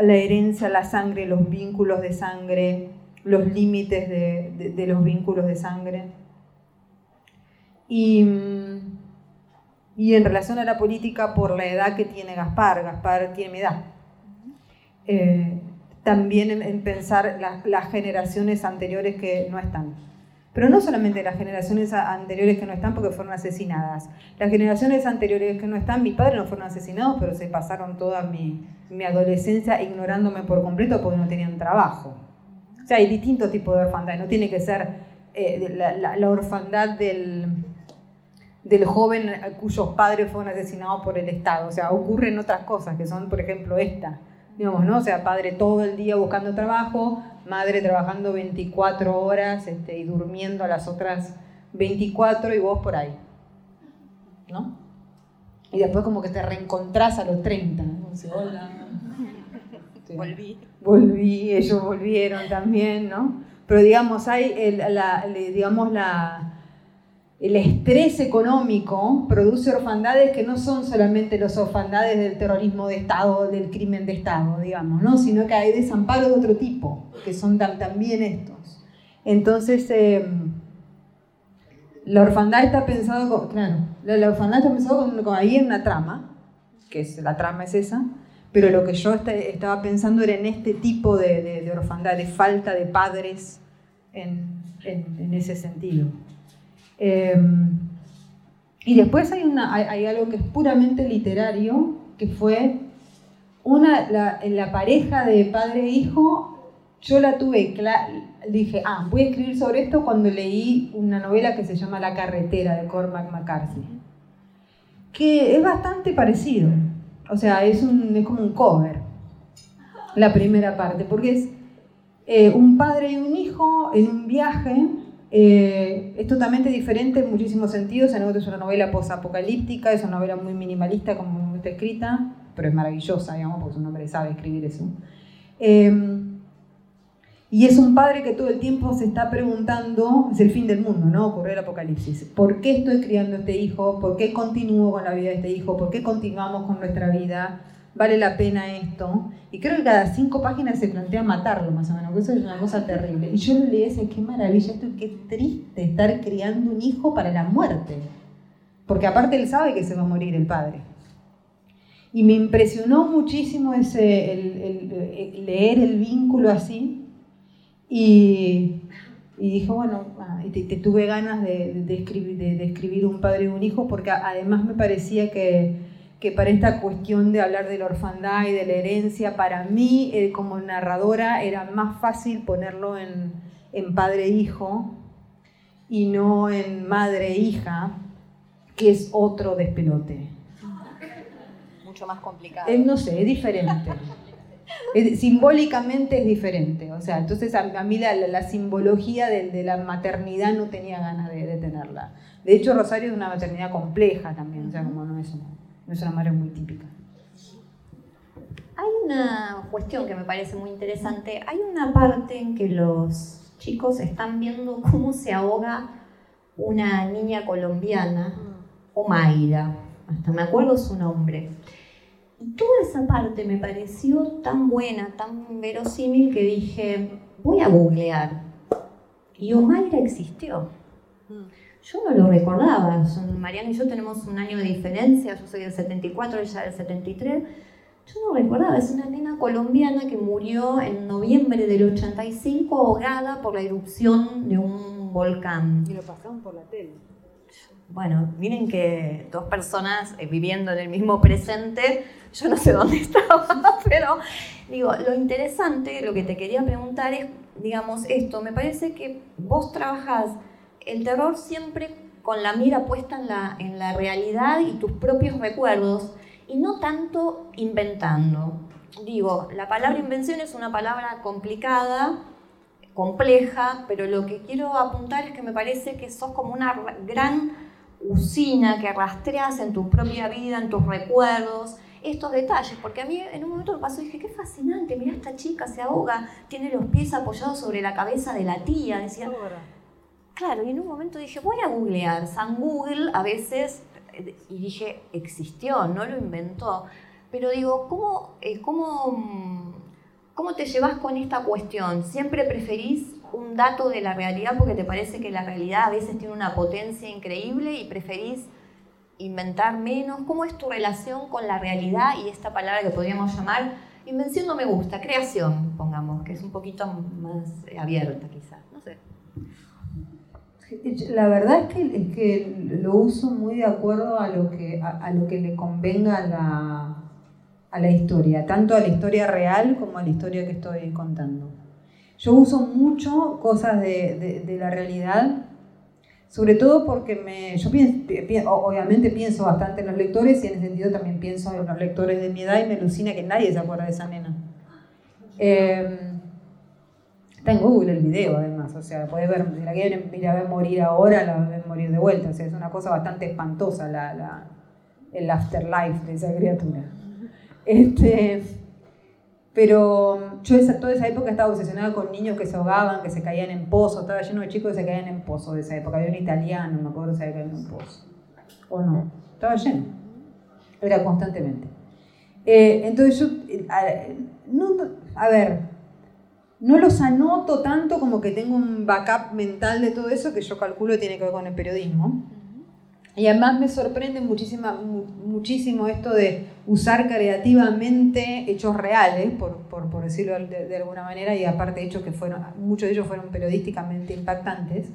la herencia, la sangre, los vínculos de sangre, los límites de, de, los vínculos de sangre. Y, y, en relación a la política, por la edad que tiene Gaspar, Gaspar tiene mi edad. Eh, también en, pensar las generaciones anteriores que no están. Pero no solamente las generaciones anteriores que no están porque fueron asesinadas. Las generaciones anteriores que no están, mis padres no fueron asesinados, pero se pasaron toda mi, mi adolescencia ignorándome por completo porque no tenían trabajo. O sea, hay distintos tipos de orfandad, no tiene que ser eh, la, orfandad del, del joven cuyos padres fueron asesinados por el Estado. O sea, ocurren otras cosas, que son, por ejemplo, esta. Digamos, ¿no? O sea, padre todo el día buscando trabajo, madre trabajando 24 horas este, y durmiendo a las otras 24 y vos por ahí. ¿No? Y después como que te reencontrás a los 30. ¿no? Hola. <laughs> Volví. Volví, ellos volvieron también, ¿no? Pero digamos, hay el, la, digamos, la, el estrés económico produce orfandades que no son solamente los orfandades del terrorismo de Estado, del crimen de Estado, digamos, ¿no? sino que hay desamparos de otro tipo, que son también estos. Entonces, em, la orfandad está pensado, claro, la, orfandad está pensado con, ahí en una trama, que la trama es esa, pero lo que yo estaba pensando era en este tipo de, orfandad, de falta de padres en, ese sentido. Em, y después hay, una, hay, algo que es puramente literario, que fue una, la, pareja de padre e hijo, yo la tuve, dije, ah, voy a escribir sobre esto cuando leí una novela que se llama La carretera de Cormac McCarthy, que es bastante parecido. O sea, es, un, es como un cover, la primera parte, porque es eh, un padre y un hijo en un viaje. Eh, es totalmente diferente en muchísimos sentidos. En es una novela posapocalíptica, es una novela muy minimalista, como está escrita, pero es maravillosa, digamos, porque un hombre sabe escribir eso. Eh, y es un padre que todo el tiempo se está preguntando, es el fin del mundo, ¿no? Ocurrió el apocalipsis. ¿Por qué estoy criando este hijo? ¿Por qué continúo con la vida de este hijo? ¿Por qué continuamos con nuestra vida? ¿Vale la pena esto? Y creo que cada cinco páginas se plantea matarlo, más o menos, que eso es una cosa terrible. Y yo lo leí y decía, qué maravilla esto, qué triste estar criando un hijo para la muerte. Porque aparte él sabe que se va a morir el padre. Y me impresionó muchísimo ese, el leer el vínculo así, y, dije, bueno, ah, te, tuve ganas de, escribir, de, escribir un padre y un hijo, porque además me parecía que, que, para esta cuestión de hablar de la orfandad y de la herencia, para mí eh, como narradora era más fácil ponerlo en, en padre e hijo y no en madre e hija, que es otro despelote. Mucho más complicado. Eh, no sé, es diferente simbólicamente es diferente. O sea, entonces a, mí la, simbología de, la maternidad no tenía ganas de, tenerla. De hecho, Rosario es una maternidad compleja también, o sea, como no es, no es una madre muy típica. Hay una cuestión que me parece muy interesante. Hay una parte en que los chicos están viendo cómo se ahoga una niña colombiana, Omaira, hasta me acuerdo su nombre. Y toda esa parte me pareció tan buena, tan verosímil que dije, voy a googlear. Y Omaira existió. Yo no lo recordaba. Mariana y yo tenemos un año de diferencia. Yo soy del 74, ella del 73. Yo no recordaba. Es una nena colombiana que murió en noviembre del 85 ahogada por la erupción de un volcán. Y lo pasaron por la tele. Bueno, miren que dos personas eh, viviendo en el mismo presente yo no sé dónde <laughs> estaba, pero digo, lo interesante, lo que te quería preguntar es, digamos, esto, me parece que vos trabajás el terror siempre con la mira puesta en la, en la realidad y tus propios recuerdos y no tanto inventando. Digo, la palabra invención es una palabra complicada, compleja, pero lo que quiero apuntar es que me parece que sos como una gran usina que rastreas en tu propia vida, en tus recuerdos, estos detalles, porque a mí en un momento me pasó y dije, qué fascinante, mira esta chica se ahoga, tiene los pies apoyados sobre la cabeza de la tía, decía. Claro, y en un momento dije, voy a googlear, San Google a veces, y dije, existió, no lo inventó, pero digo, ¿cómo, eh, cómo, cómo te llevas con esta cuestión? ¿Siempre preferís un dato de la realidad porque te parece que la realidad a veces tiene una potencia increíble y preferís inventar menos? ¿Cómo es tu relación con la realidad y esta palabra que podríamos llamar, invención no me gusta, creación, pongamos, que es un poquito más abierta quizás, no sé. La verdad es que, es que lo uso muy de acuerdo a lo que, a, lo que le convenga a la, a la historia, tanto a la historia real como a la historia que estoy contando. Yo uso mucho cosas de, de, la realidad, sobre todo porque me, yo obviamente pienso bastante en los lectores y en ese sentido también pienso en los lectores de mi edad y me alucina que nadie se acuerda de esa nena. Eh, está en Google el video además, o sea, puedes ver, si la quieren ir a ver morir ahora, la ven morir de vuelta, o sea, es una cosa bastante espantosa la, la, el afterlife de esa criatura. Este, pero yo esa, toda esa época estaba obsesionada con niños que se ahogaban, que se caían en pozos, estaba lleno de chicos que se caían en pozos de esa época. Había un italiano, me acuerdo, que se caía en un pozo. ¿O no? Estaba lleno. Era constantemente. Eh, entonces yo, eh, a, ver, no los anoto tanto como que tengo un backup mental de todo eso que yo calculo tiene que ver con el periodismo. Y además me sorprende muchísima, muchísimo esto de usar creativamente hechos reales, por, por, por decirlo de, de, alguna manera, y aparte hechos que fueron, muchos de ellos fueron periodísticamente impactantes.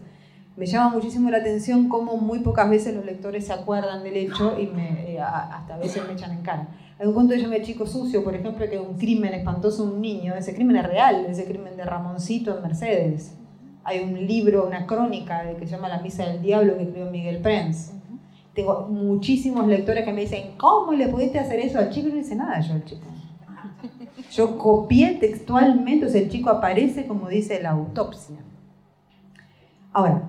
Me llama muchísimo la atención cómo muy pocas veces los lectores se acuerdan del hecho y me, eh, hasta a veces me echan en cara. Un cuento de llama Chico Sucio, por ejemplo, que un crimen espantoso un niño, ese crimen es real, ese crimen de Ramoncito en Mercedes. Hay un libro, una crónica que se llama La Misa del Diablo que escribió Miguel Prenz tengo muchísimos lectores que me dicen, ¿cómo le pudiste hacer eso al chico? Y no dice nada yo al chico. Yo copié textualmente, o sea, el chico aparece como dice la autopsia. Ahora,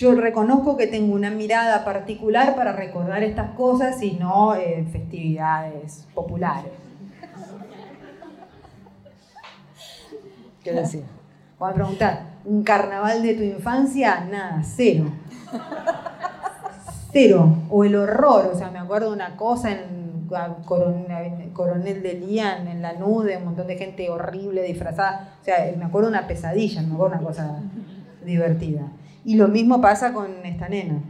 yo reconozco que tengo una mirada particular para recordar estas cosas y no eh, festividades populares. <laughs> ¿Qué decir? Voy a preguntar, ¿un carnaval de tu infancia? Nada, cero cero. O el horror, o sea, me acuerdo de una cosa en Coronel, de Lian, en la nude, un montón de gente horrible, disfrazada. O sea, me acuerdo una pesadilla, me acuerdo una cosa divertida. Y lo mismo pasa con esta nena.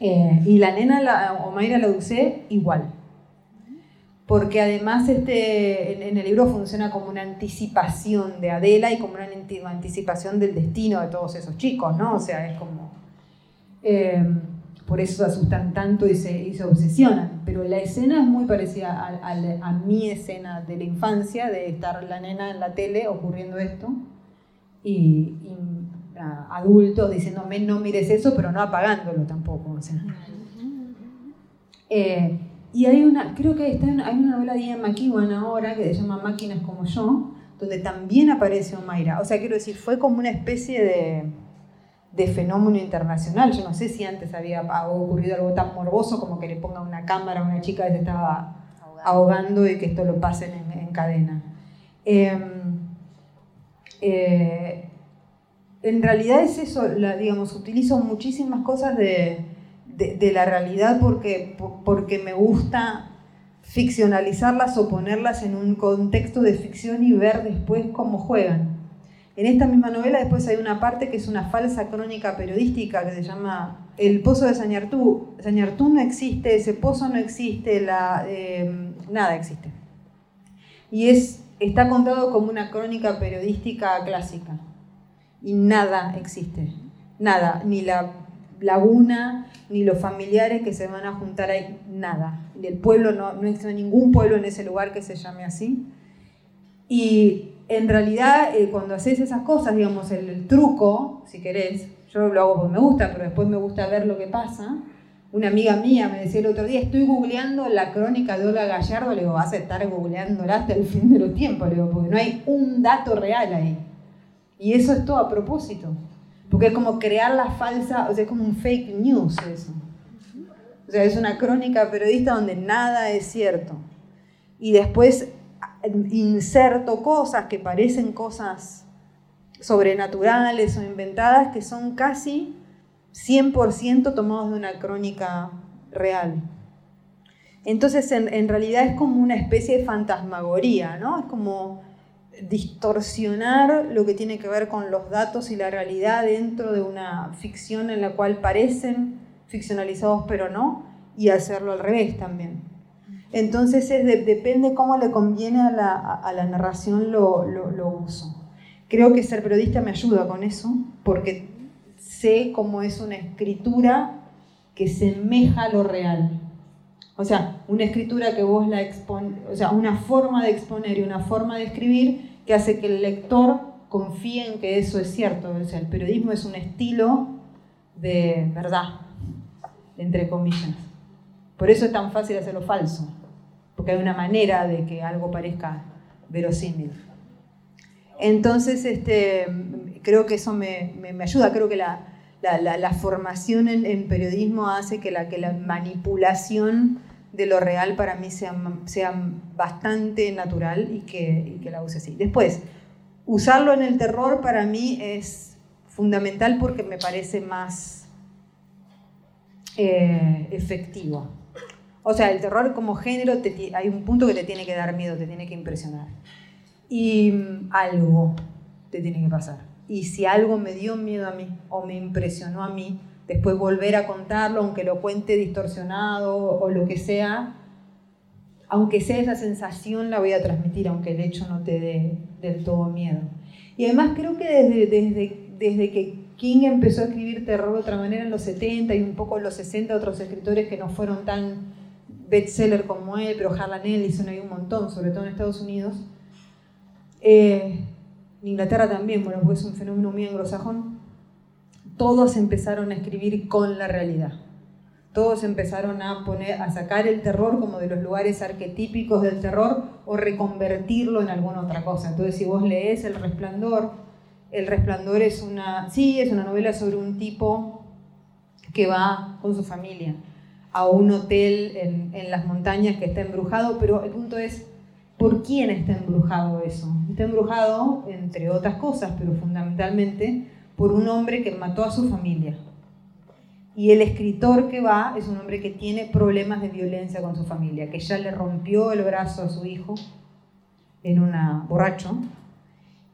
Eh, y la nena, la, Omaira la usé igual. Porque además este, en, el libro funciona como una anticipación de Adela y como una anticipación del destino de todos esos chicos, ¿no? O sea, es como... Eh, por eso se asustan tanto y se, obsesionan. Pero la escena es muy parecida a, mi escena de la infancia, de estar la nena en la tele ocurriendo esto, y, adultos diciéndome no mires eso, pero no apagándolo tampoco. Eh, y hay una, creo que está hay una novela de Ian McEwan ahora que se llama Máquinas como yo, donde también aparece Omaira. O sea, quiero decir, fue como una especie de de fenómeno internacional. Yo no sé si antes había ocurrido algo tan morboso como que le ponga una cámara a una chica que se estaba ahogando, y que esto lo pasen en, cadena. Em, eh, en realidad es eso, digamos, utilizo muchísimas cosas de, la realidad porque, porque me gusta ficcionalizarlas o ponerlas en un contexto de ficción y ver después cómo juegan. En esta misma novela después hay una parte que es una falsa crónica periodística que se llama El pozo de Sañartú. Sañartú no existe, ese pozo no existe, la, eh, nada existe. Y es, está contado como una crónica periodística clásica. Y nada existe. Nada, ni la laguna, ni los familiares que se van a juntar ahí, nada. El pueblo, no, no existe ningún pueblo en ese lugar que se llame así. Y en realidad, eh, cuando haces esas cosas, digamos, el, truco, si querés, yo lo hago porque me gusta, pero después me gusta ver lo que pasa. Una amiga mía me decía el otro día, estoy googleando la crónica de Olga Gallardo, le digo, vas a estar googleándola hasta el fin de los tiempos, le digo, porque no hay un dato real ahí. Y eso es todo a propósito, porque es como crear la falsa, o sea, es como un fake news eso. O sea, es una crónica periodista donde nada es cierto. Y después inserto cosas que parecen cosas sobrenaturales o inventadas que son casi 100% tomados de una crónica real. Entonces, en, realidad es como una especie de fantasmagoría, ¿no? Es como distorsionar lo que tiene que ver con los datos y la realidad dentro de una ficción en la cual parecen ficcionalizados pero no, y hacerlo al revés también. Entonces depende cómo le conviene a la, narración lo, uso. Creo que ser periodista me ayuda con eso, porque sé cómo es una escritura que semeja a lo real. O sea, una escritura que vos la expones, o sea, una forma de exponer y una forma de escribir que hace que el lector confíen que eso es cierto. O sea, el periodismo es un estilo de verdad, entre comillas. Por eso es tan fácil hacerlo falso, porque hay una manera de que algo parezca verosímil. Entonces, este, creo que eso me, ayuda, creo que la, formación en, periodismo hace que la, que la manipulación de lo real para mí sea, sea bastante natural y que, y que la use así. Después, usarlo en el terror para mí es fundamental porque me parece más eh, efectivo. O sea, el terror como género hay un punto que te tiene que dar miedo, te tiene que impresionar. Y mm, algo te tiene que pasar. Y si algo me dio miedo a mí o me impresionó a mí, después volver a contarlo, aunque lo cuente distorsionado o lo que sea, aunque sea esa sensación la voy a transmitir, aunque el hecho no te dé del todo miedo. Y además creo que desde, desde, desde que King empezó a escribir terror de otra manera en los 70 y un poco en los 60 otros escritores que no fueron tan bestseller como él, pero Harlan Ellison hay un montón, sobre todo en Estados Unidos. Eh, en Inglaterra también, bueno, porque es un fenómeno muy anglosajón. Todos empezaron a escribir con la realidad todos empezaron a, poner, a sacar el terror como de los lugares arquetípicos del terror o reconvertirlo en alguna otra cosa. Entonces, si vos lees El Resplandor, El Resplandor es una, sí, es una novela sobre un tipo que va con su familia a un hotel en, en las montañas que está embrujado, pero el punto es, ¿por quién está embrujado eso? Está embrujado, entre otras cosas, pero fundamentalmente, por un hombre que mató a su familia y el escritor que va es un hombre que tiene problemas de violencia con su familia, que ya le rompió el brazo a su hijo en una borracho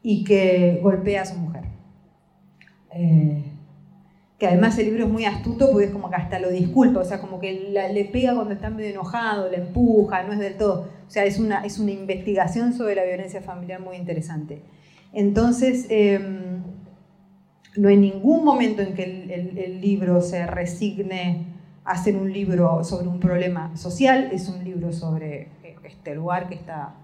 y que golpea a su mujer. Eh, que además el libro es muy astuto porque es como que hasta lo disculpa, o sea, como que le pega cuando está medio enojado, le empuja, no es del todo. O sea, es una, es una investigación sobre la violencia familiar muy interesante. Entonces, em, no hay ningún momento en que el, libro se resigne a ser un libro sobre un problema social, es un libro sobre eh, este lugar que está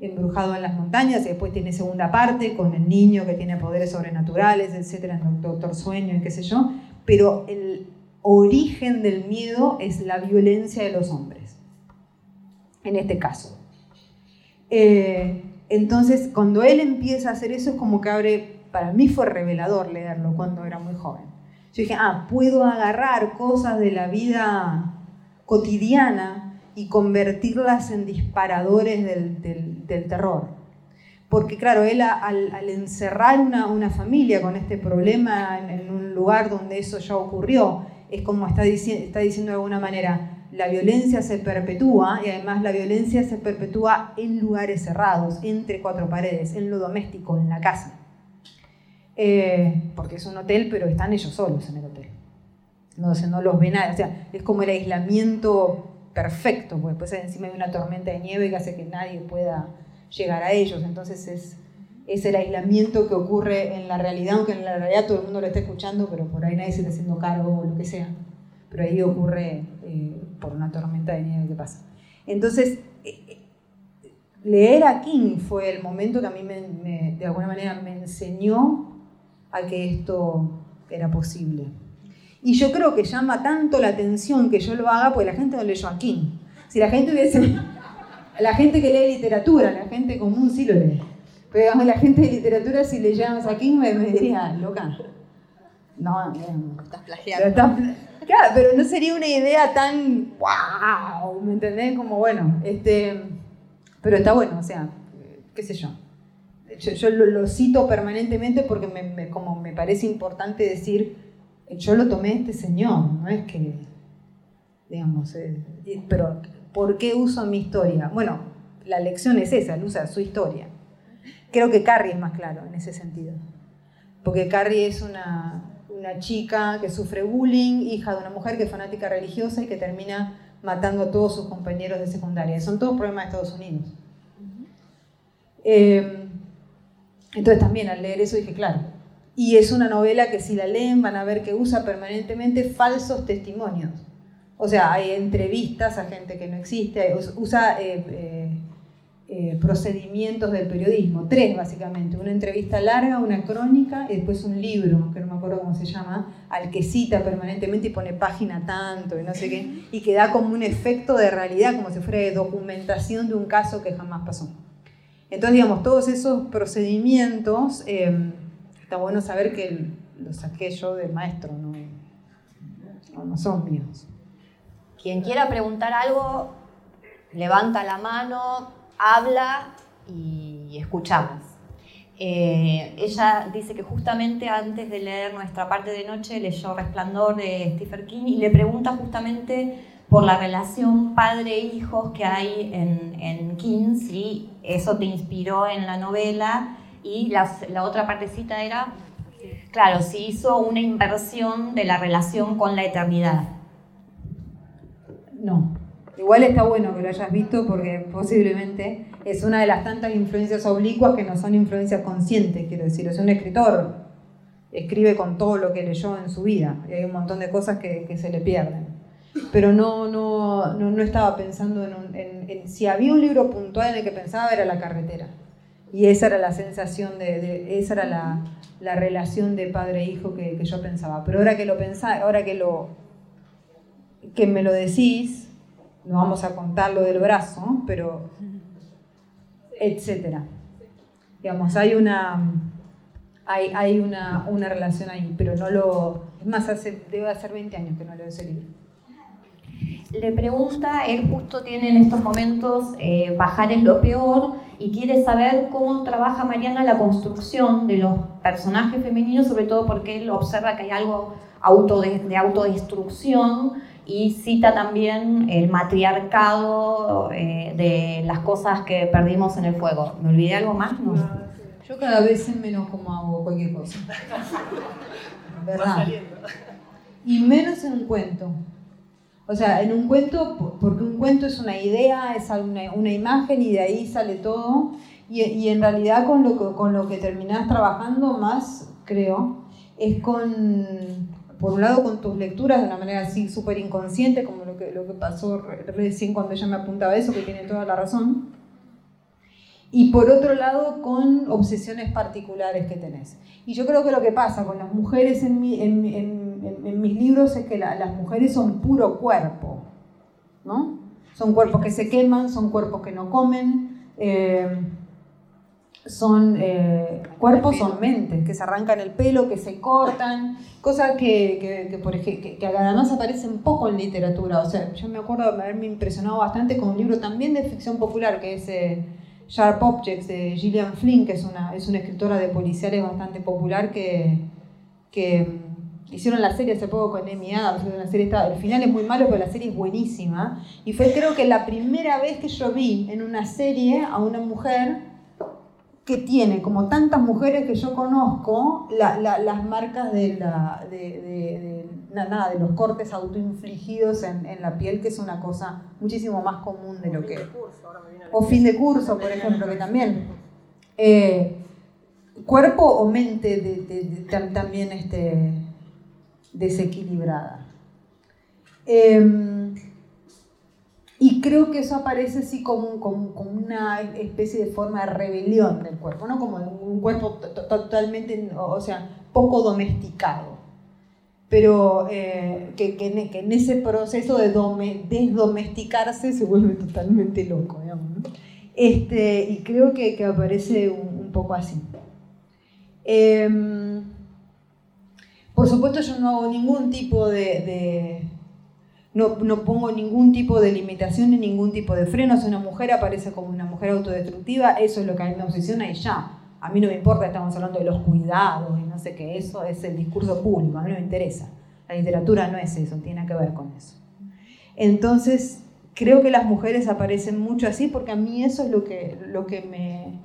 embrujado en las montañas y después tiene segunda parte con el niño que tiene poderes sobrenaturales, etcétera, el Doctor Sueño y qué sé yo, pero el origen del miedo es la violencia de los hombres, en este caso. Eh, entonces, cuando él empieza a hacer eso es como que abre para mí fue revelador leerlo cuando era muy joven. Yo dije, ah, puedo agarrar cosas de la vida cotidiana y convertirlas en disparadores del, terror. Porque claro, él al, encerrar una, familia con este problema en, un lugar donde eso ya ocurrió, es como está, está diciendo de alguna manera, la violencia se perpetúa y además la violencia se perpetúa en lugares cerrados, entre cuatro paredes, en lo doméstico, en la casa. Eh, porque es un hotel, pero están ellos solos en el hotel. No, no los ve nadie. O sea, es como el aislamiento perfecto, porque después encima hay una tormenta de nieve que hace que nadie pueda llegar a ellos. Entonces es, es el aislamiento que ocurre en la realidad, aunque en la realidad todo el mundo lo está escuchando, pero por ahí nadie se está haciendo cargo o lo que sea. Pero ahí ocurre eh, por una tormenta de nieve que pasa. Entonces, eh, leer a King fue el momento que a mí de alguna manera me enseñó a que esto era posible. Y yo creo que llama tanto la atención que yo lo haga porque la gente no leyó a King. Si la gente hubiese... <laughs> La gente que lee literatura, la gente común sí lo lee. Pero digamos, la gente de literatura, si leyéramos a King, me, diría, loca. No, no, estás plagiando. claro, pero no sería una idea tan wow, ¿me entendés? Como bueno, este, pero está bueno, o sea, qué sé yo yo, lo, cito permanentemente porque me, como me parece importante decir, yo lo tomé este señor, no es que, digamos, eh, pero ¿por qué uso mi historia? Bueno, la lección es esa, él usa su historia. Creo que Carrie es más claro en ese sentido, porque Carrie es una, una chica que sufre bullying, hija de una mujer que es fanática religiosa y que termina matando a todos sus compañeros de secundaria. Son todos problemas de Estados Unidos. Eh, entonces también al leer eso dije, claro. Y es una novela que si la leen van a ver que usa permanentemente falsos testimonios. O sea, hay entrevistas a gente que no existe, usa eh, eh, eh, procedimientos del periodismo, tres básicamente, una entrevista larga, una crónica y después un libro, que no me acuerdo cómo se llama, al que cita permanentemente y pone página tanto y no sé qué, y que da como un efecto de realidad, como si fuera documentación de un caso que jamás pasó. Entonces, digamos, todos esos procedimientos, eh, está bueno saber que los saqué yo del maestro, no, no son míos. Quien quiera preguntar algo, levanta la mano, habla y escuchamos. Eh, ella dice que justamente antes de leer nuestra parte de noche leyó Resplandor de Stephen King y le pregunta justamente por la relación padre-hijos que hay en, en, eso te inspiró en la novela y la otra partecita era, claro, si hizo una inversión de la relación con la eternidad. No, Igual está bueno que lo hayas visto porque posiblemente es una de las tantas influencias oblicuas que no son influencias conscientes, quiero decir. Es un escritor, escribe con todo lo que leyó en su vida y hay un montón de cosas que, se le pierden. Pero no, no, no, estaba pensando en, Si había un libro puntual en el que pensaba era La carretera. Y esa era la sensación, de, esa era la, relación de padre-hijo e que, que yo pensaba. Pero ahora que lo pensaba, ahora que, lo, que me lo decís, no vamos a contar lo del brazo, pero etcétera. Digamos, hay una hay, hay una, una, relación ahí, pero no lo. Es más, hace, debe hacer 20 años que no leo ese libro. Le pregunta, él justo tiene en estos momentos eh, Bajar es lo peor y quiere saber cómo trabaja Mariana la construcción de los personajes femeninos, sobre todo porque él observa que hay algo auto de autodestrucción y cita también el matriarcado eh, de las cosas que perdimos en el fuego. ¿Me olvidé algo más? No. Yo cada vez en menos como hago cualquier cosa. <laughs> ¿Verdad? Y menos en un cuento. O sea, en un cuento, porque un cuento es una idea, es una, una imagen y de ahí sale todo. Y, y, en realidad con lo, que, con lo que terminás trabajando más, creo, es con por un lado con tus lecturas de una manera así súper inconsciente, como lo que, lo que pasó recién cuando ella me apuntaba eso, que tiene toda la razón. Y por otro lado, con obsesiones particulares que tenés. Y yo creo que lo que pasa con las mujeres en, mi, en, en, en mis libros es que las mujeres son puro cuerpo, ¿no? Son cuerpos que se queman, son cuerpos que no comen. Eh, son eh, cuerpos, son mentes, que se arrancan el pelo, que se cortan, cosas que, que, por ejemplo, que, además aparecen poco en literatura. O sea, yo me acuerdo de haberme impresionado bastante con un libro también de ficción popular, que es eh, Sharp Objects, de Gillian Flynn, que es una, es una escritora de policiales bastante popular que, que hicieron la serie hace poco con Amy Adams, una serie el final es muy malo, pero la serie es buenísima. Y fue creo que la primera vez que yo vi en una serie a una mujer que tiene, como tantas mujeres que yo conozco, las marcas de, la, de, nada, de los cortes autoinfligidos en, en, la piel, que es una cosa muchísimo más común de lo que... O fin de curso, por ejemplo, que también... Eh, cuerpo o mente también este, desequilibrada. Eh, y creo que eso aparece así como, como, una especie de forma de rebelión del cuerpo, ¿no? Como un cuerpo totalmente, o sea, poco domesticado. Pero eh, que, que, en ese proceso de desdomesticarse se vuelve totalmente loco. Este, y creo que, que aparece un, poco así. Em, por supuesto yo no hago ningún tipo de no, no, pongo ningún tipo de limitación ni ningún tipo de freno. Si una mujer aparece como una mujer autodestructiva, eso es lo que a mí me obsesiona y ya. A mí no me importa, estamos hablando de los cuidados y no sé qué, eso es el discurso público, a mí no me interesa. La literatura no es eso, tiene que ver con eso. Entonces, creo que las mujeres aparecen mucho así porque a mí eso es lo que, lo que me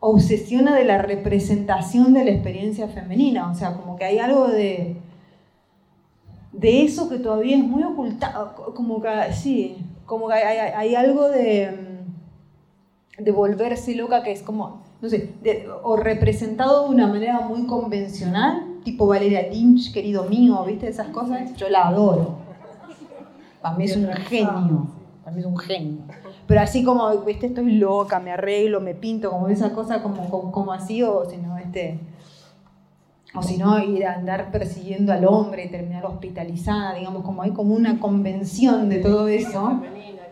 obsesiona de la representación de la experiencia femenina. O sea, como que hay algo de de eso que todavía es muy ocultado, como que, sí, como que hay, algo de, mm, de volverse loca que es como, no sé, o representado de una manera muy convencional, tipo Valeria Lynch, querido mío, ¿viste? Esas cosas, yo la adoro. Para mí es un genio, para mí es un genio. Pero así como, viste, estoy loca, me arreglo, me pinto, como esa cosa como, como, como así, o si no, este o si no, ir a andar persiguiendo al hombre y terminar hospitalizada, digamos, como hay como una convención de todo eso.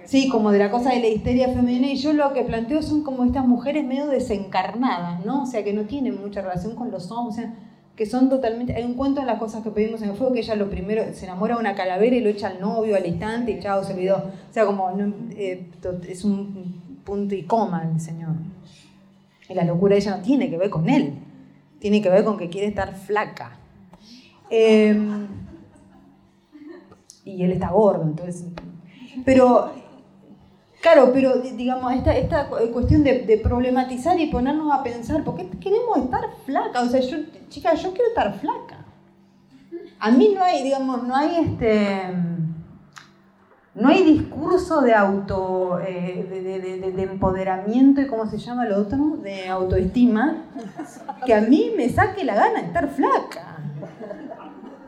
Sí, como de la cosa de la histeria femenina. Y yo lo que planteo son como estas mujeres medio desencarnadas, ¿no? O sea, que no tienen mucha relación con los hombres, o sea, que son totalmente... Hay un cuento en las cosas que pedimos en el fuego que ella lo primero se enamora de una calavera y lo echa al novio al instante y chao, se olvidó. O sea, como eh, es un punto y coma el Señor. Y la locura de ella no tiene que ver con él tiene que ver con que quiere estar flaca. Em, y él está gordo, entonces... Pero, claro, pero digamos, esta, esta cuestión de, problematizar y ponernos a pensar, ¿por qué queremos estar flaca? O sea, yo, chica, yo quiero estar flaca. A mí no hay, digamos, no hay este no hay discurso de auto, eh, de, empoderamiento y cómo se llama lo otro, de autoestima, que a mí me saque la gana de estar flaca.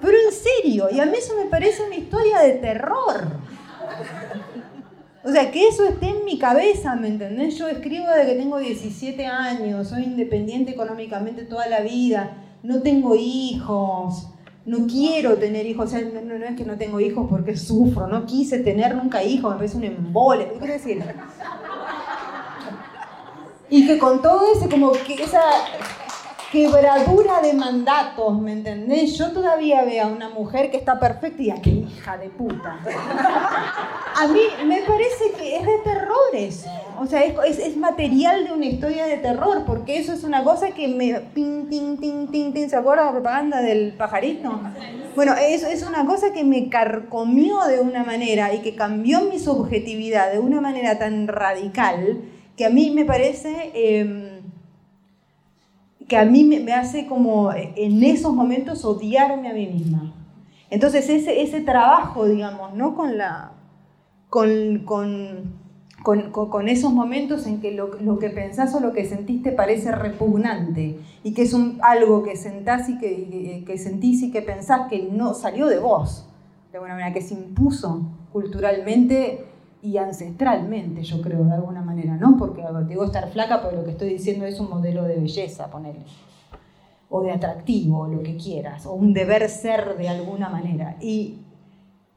Pero en serio, y a mí eso me parece una historia de terror. O sea, que eso esté en mi cabeza, ¿me entendés? Yo escribo desde que tengo 17 años, soy independiente económicamente toda la vida, no tengo hijos, no quiero tener hijos, o sea, no, es que no tengo hijos porque sufro, no quise tener nunca hijos, me parece un embole, ¿qué quiero decir? Y que con todo ese, como que esa quebradura de mandatos, ¿me entendés? Yo todavía veo a una mujer que está perfecta y a qué hija de puta. A mí me parece que es de terror eso. O sea, es, material de una historia de terror, porque eso es una cosa que me... Tin, ¿Se acuerda la propaganda del pajarito? Bueno, eso es una cosa que me carcomió de una manera y que cambió mi subjetividad de una manera tan radical que a mí me parece... Em, que a mí me, hace como eh, en esos momentos odiarme a mí misma. Entonces ese, ese trabajo, digamos, ¿no? Con, la, con, con, con, esos momentos en que lo, lo, que pensás o lo que sentiste parece repugnante y que es algo que sentás y que, que sentís y que pensás que no salió de vos, de alguna manera, que se impuso culturalmente y ancestralmente, yo creo, de alguna manera, ¿no? Porque digo estar flaca, pero lo que estoy diciendo es un modelo de belleza, ponerle. O de atractivo, o lo que quieras, o un deber ser de alguna manera. Y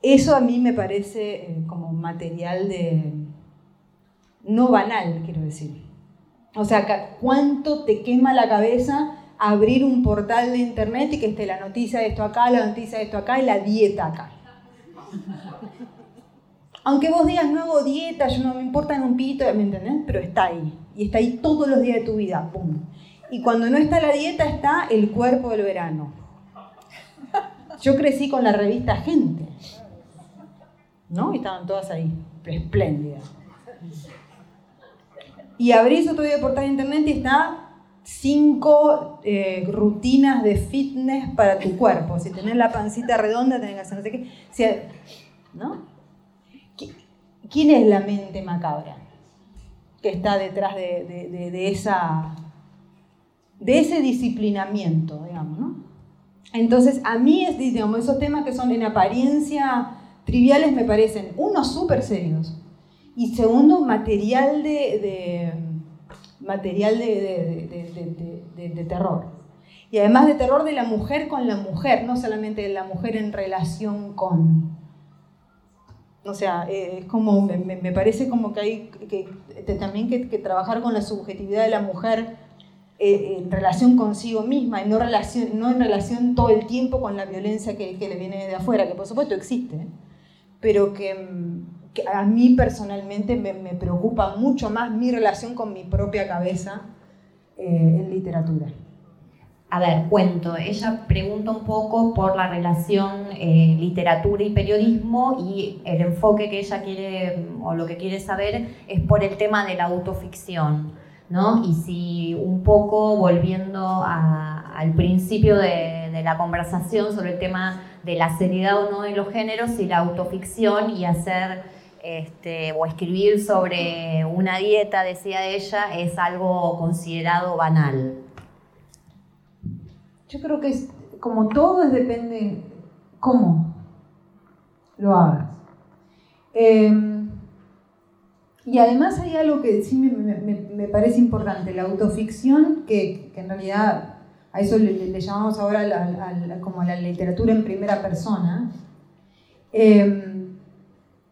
eso a mí me parece eh, como material de. no banal, quiero decir. O sea, ¿cuánto te quema la cabeza abrir un portal de internet y que esté la noticia de esto acá, la noticia de esto acá y la dieta acá? Aunque vos digas, no hago dieta, yo no me importa en un pito, ¿me entendés? Pero está ahí. Y está ahí todos los días de tu vida. ¡Pum! Y cuando no está la dieta, está el cuerpo del verano. Yo crecí con la revista Gente. ¿No? Y estaban todas ahí, espléndidas. Y abrís otro día de portal de internet y está cinco eh, rutinas de fitness para tu cuerpo. Si tenés la pancita redonda, tenés que hacer no sé qué. ¿No? ¿Quién es la mente macabra que está detrás de, esa, de ese disciplinamiento, digamos, ¿no? Entonces, a mí, esos temas que son en apariencia triviales me parecen, uno, súper serios, y segundo, material de, material de, terror. Y además de terror de la mujer con la mujer, no solamente de la mujer en relación con, o sea, eh, es como, me, parece como que hay que, también que, trabajar con la subjetividad de la mujer eh, en relación consigo misma y no, no en relación todo el tiempo con la violencia que, le viene de afuera, que por supuesto existe, pero que, a mí personalmente me, preocupa mucho más mi relación con mi propia cabeza eh, en literatura. A ver, cuento. Ella pregunta un poco por la relación eh, literatura y periodismo y el enfoque que ella quiere o lo que quiere saber es por el tema de la autoficción, ¿no? Y si un poco volviendo al principio de, la conversación sobre el tema de la seriedad o no de los géneros, si la autoficción y hacer este, o escribir sobre una dieta, decía ella, es algo considerado banal. Yo creo que es, como todo depende cómo lo hagas. Em, Y además hay algo que sí me, parece importante, la autoficción, que, en realidad a eso le, llamamos ahora como la literatura en primera persona. Em,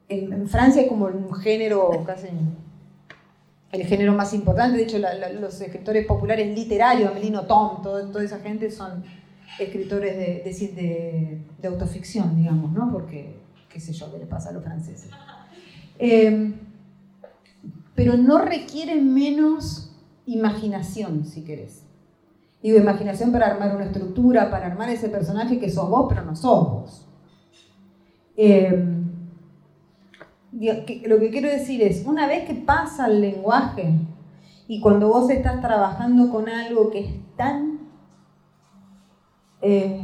en, Francia es como un género casi el género más importante, de hecho los escritores populares literarios, Amelino Tom, toda esa gente son escritores de, de, autoficción, digamos, ¿no? Porque, qué sé yo, qué le pasa a los franceses. Em, pero no requieren menos imaginación, si querés. Digo, imaginación para armar una estructura, para armar ese personaje que sos vos, pero no sos vos. Em, lo que quiero decir es, una vez que pasa el lenguaje y cuando vos estás trabajando con algo que es tan... Eh,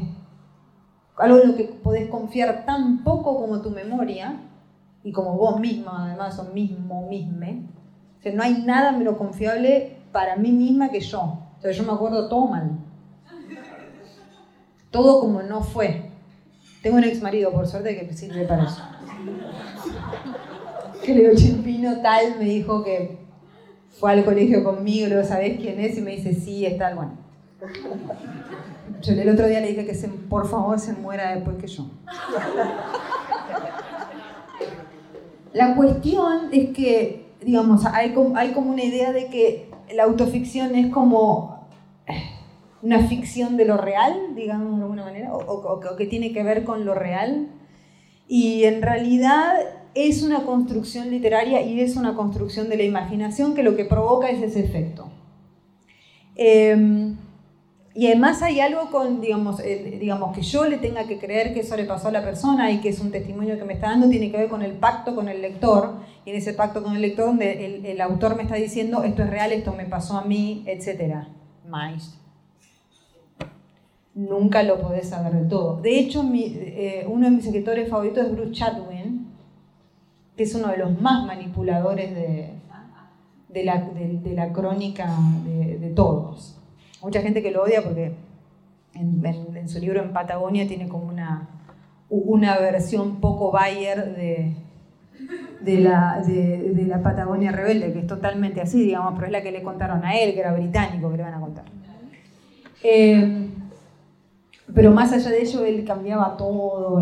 algo en lo que podés confiar tan poco como tu memoria y como vos misma, además, o mismo, misme, no hay nada menos confiable para mí misma que yo. O sea, yo me acuerdo todo mal. Todo como no fue. Tengo un ex marido, por suerte, que sirve para eso. Que Leo Chimpino tal me dijo que fue al colegio conmigo, luego sabés quién es, y me dice, sí, es tal, bueno. Yo el otro día le dije que se, por favor se muera después que yo. La cuestión es que digamos, hay como, hay como una idea de que la autoficción es como una ficción de lo real, digamos de alguna manera, o, que tiene que ver con lo real. Y en realidad es una construcción literaria y es una construcción de la imaginación que lo que provoca es ese efecto. Em, y además hay algo con, digamos, digamos, que yo le tenga que creer que eso le pasó a la persona y que es un testimonio que me está dando, tiene que ver con el pacto con el lector. Y en ese pacto con el lector, donde el, autor me está diciendo, esto es real, esto me pasó a mí, etc. Más. Nunca lo podés saber de todo. De hecho, eh, uno de mis escritores favoritos es Bruce Chatwin, que es uno de los más manipuladores de, de, la, de la, crónica de todos mucha gente que lo odia porque en, su libro En Patagonia tiene como una, una versión poco Bayer de, de, la, de, la Patagonia rebelde, que es totalmente así, digamos, pero es la que le contaron a él, que era británico, que le van a contar. Eh, pero más allá de ello, él cambiaba todo.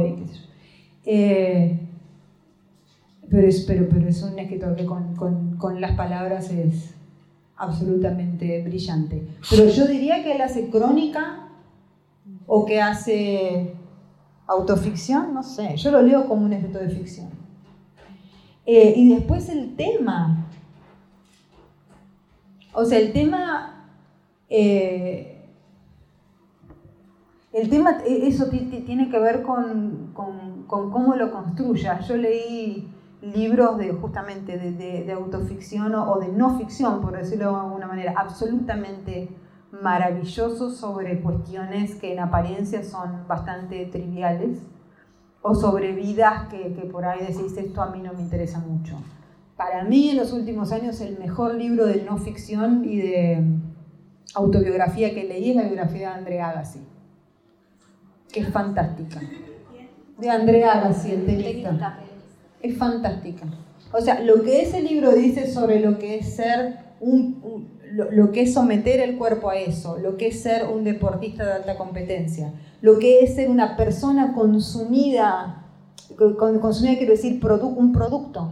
Eh, pero, es, pero, pero es un escritor que con, con, con las palabras es, absolutamente brillante. Pero yo diría que él hace crónica o que hace autoficción, no sé, yo lo leo como un escritor de ficción. Eh, y después el tema. O sea, el tema... Eh, el tema, eso tiene que ver con, con, con cómo lo construya. Yo leí libros de justamente de, autoficción o, de no ficción, por decirlo de alguna manera, absolutamente maravillosos sobre cuestiones que en apariencia son bastante triviales o sobre vidas que, por ahí decís esto a mí no me interesa mucho. Para mí en los últimos años el mejor libro de no ficción y de autobiografía que leí es la biografía de Andrea Agassi, que es fantástica. De Andrea Agassi, el tenista es fantástica. O sea, lo que ese libro dice sobre lo que es ser un, lo, que es someter el cuerpo a eso, lo que es ser un deportista de alta competencia, lo que es ser una persona consumida, consumida quiero decir un producto.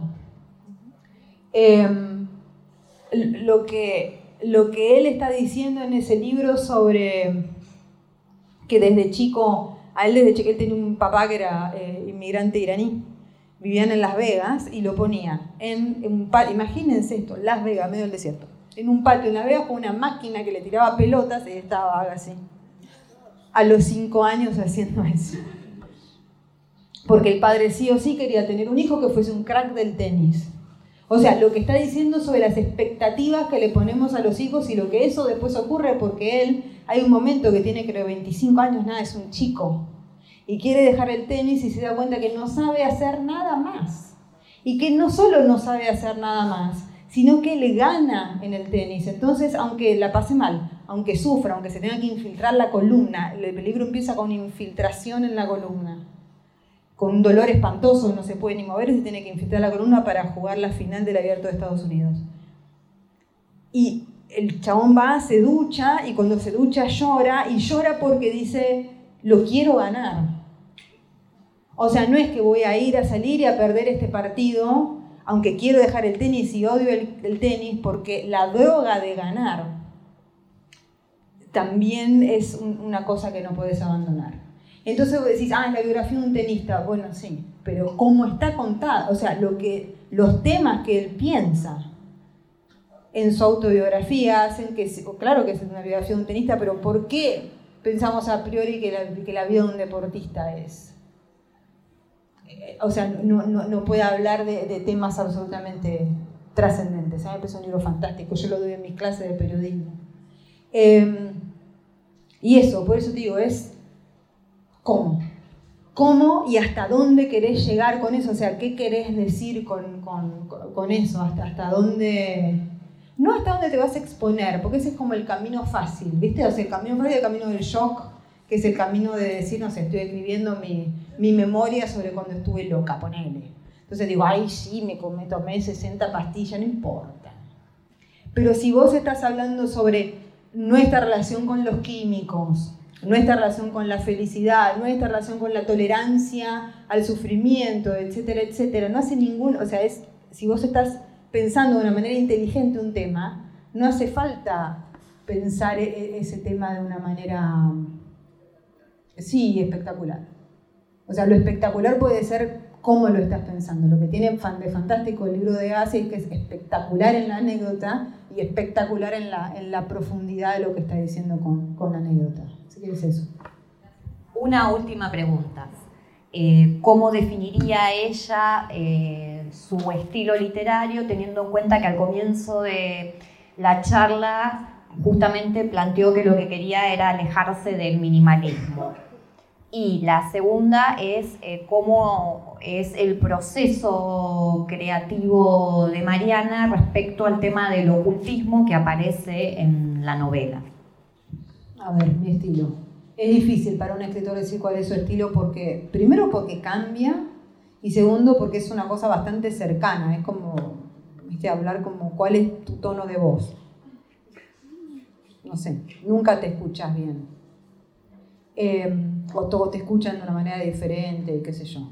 Em, lo, que, lo que él está diciendo en ese libro sobre que desde chico, a él desde chico él tenía un papá que era eh, inmigrante iraní vivían en Las Vegas y lo ponían en, un patio, imagínense esto, Las Vegas, medio del desierto, en un patio en Las Vegas con una máquina que le tiraba pelotas y estaba así, a los cinco años haciendo <laughs> eso. Porque el padre sí o sí quería tener un hijo que fuese un crack del tenis. O sea, lo que está diciendo sobre las expectativas que le ponemos a los hijos y lo que eso después ocurre porque él, hay un momento que tiene creo 25 años, nada, es un chico, y quiere dejar el tenis y se da cuenta que no sabe hacer nada más. Y que no solo no sabe hacer nada más, sino que le gana en el tenis. Entonces, aunque la pase mal, aunque sufra, aunque se tenga que infiltrar la columna, el peligro empieza con infiltración en la columna. con un dolor espantoso, no se puede ni mover, se tiene que infiltrar la columna para jugar la final del abierto de Estados Unidos. Y el chabón va, se ducha y cuando se ducha llora y llora porque dice, lo quiero ganar. O sea, no es que voy a ir a salir y a perder este partido, aunque quiero dejar el tenis y odio el, tenis, porque la droga de ganar también es una cosa que no puedes abandonar. Entonces vos decís, ah, la biografía de un tenista, bueno, sí, pero cómo está contada, o sea, lo que, los temas que él piensa en su autobiografía hacen que, claro que es una biografía de un tenista, pero ¿por qué pensamos a priori que la, vida de un deportista es? Eh, o sea, no, puede hablar de, temas absolutamente trascendentes. A mí me parece un libro fantástico, yo lo doy en mis clases de periodismo. Em, y eso, por eso te digo, es cómo. ¿Cómo y hasta dónde querés llegar con eso? O sea, ¿qué querés decir con, con, eso? ¿Hasta, ¿Hasta dónde...? No hasta dónde te vas a exponer, porque ese es como el camino fácil, ¿viste? O sea, el camino fácil es el camino del shock, que es el camino de decir, no sé, estoy escribiendo mi, mi memoria sobre cuando estuve loca, ponele. Entonces digo, ay, sí, me, me tomé 60 pastillas, no importa. Pero si vos estás hablando sobre nuestra relación con los químicos, nuestra relación con la felicidad, nuestra relación con la tolerancia al sufrimiento, etcétera, etcétera, no hace ningún, o sea, es, si vos estás pensando de una manera inteligente un tema, no hace falta pensar e, e, ese tema de una manera, sí, espectacular. O sea, lo espectacular puede ser cómo lo estás pensando. Lo que tiene de fantástico el libro de Asi es que es espectacular en la anécdota y espectacular en la, en la profundidad de lo que está diciendo con, con la anécdota. Así que es eso. Una última pregunta. Eh, ¿Cómo definiría ella eh, su estilo literario teniendo en cuenta que al comienzo de la charla justamente planteó que lo que quería era alejarse del minimalismo? Y la segunda es eh, cómo es el proceso creativo de Mariana respecto al tema del ocultismo que aparece en la novela. A ver, mi estilo. Es difícil para un escritor decir cuál es su estilo porque, primero porque cambia y segundo porque es una cosa bastante cercana, es como, viste, hablar como cuál es tu tono de voz. No sé, nunca te escuchas bien. Em, o todos te escuchan de una manera diferente, qué sé yo.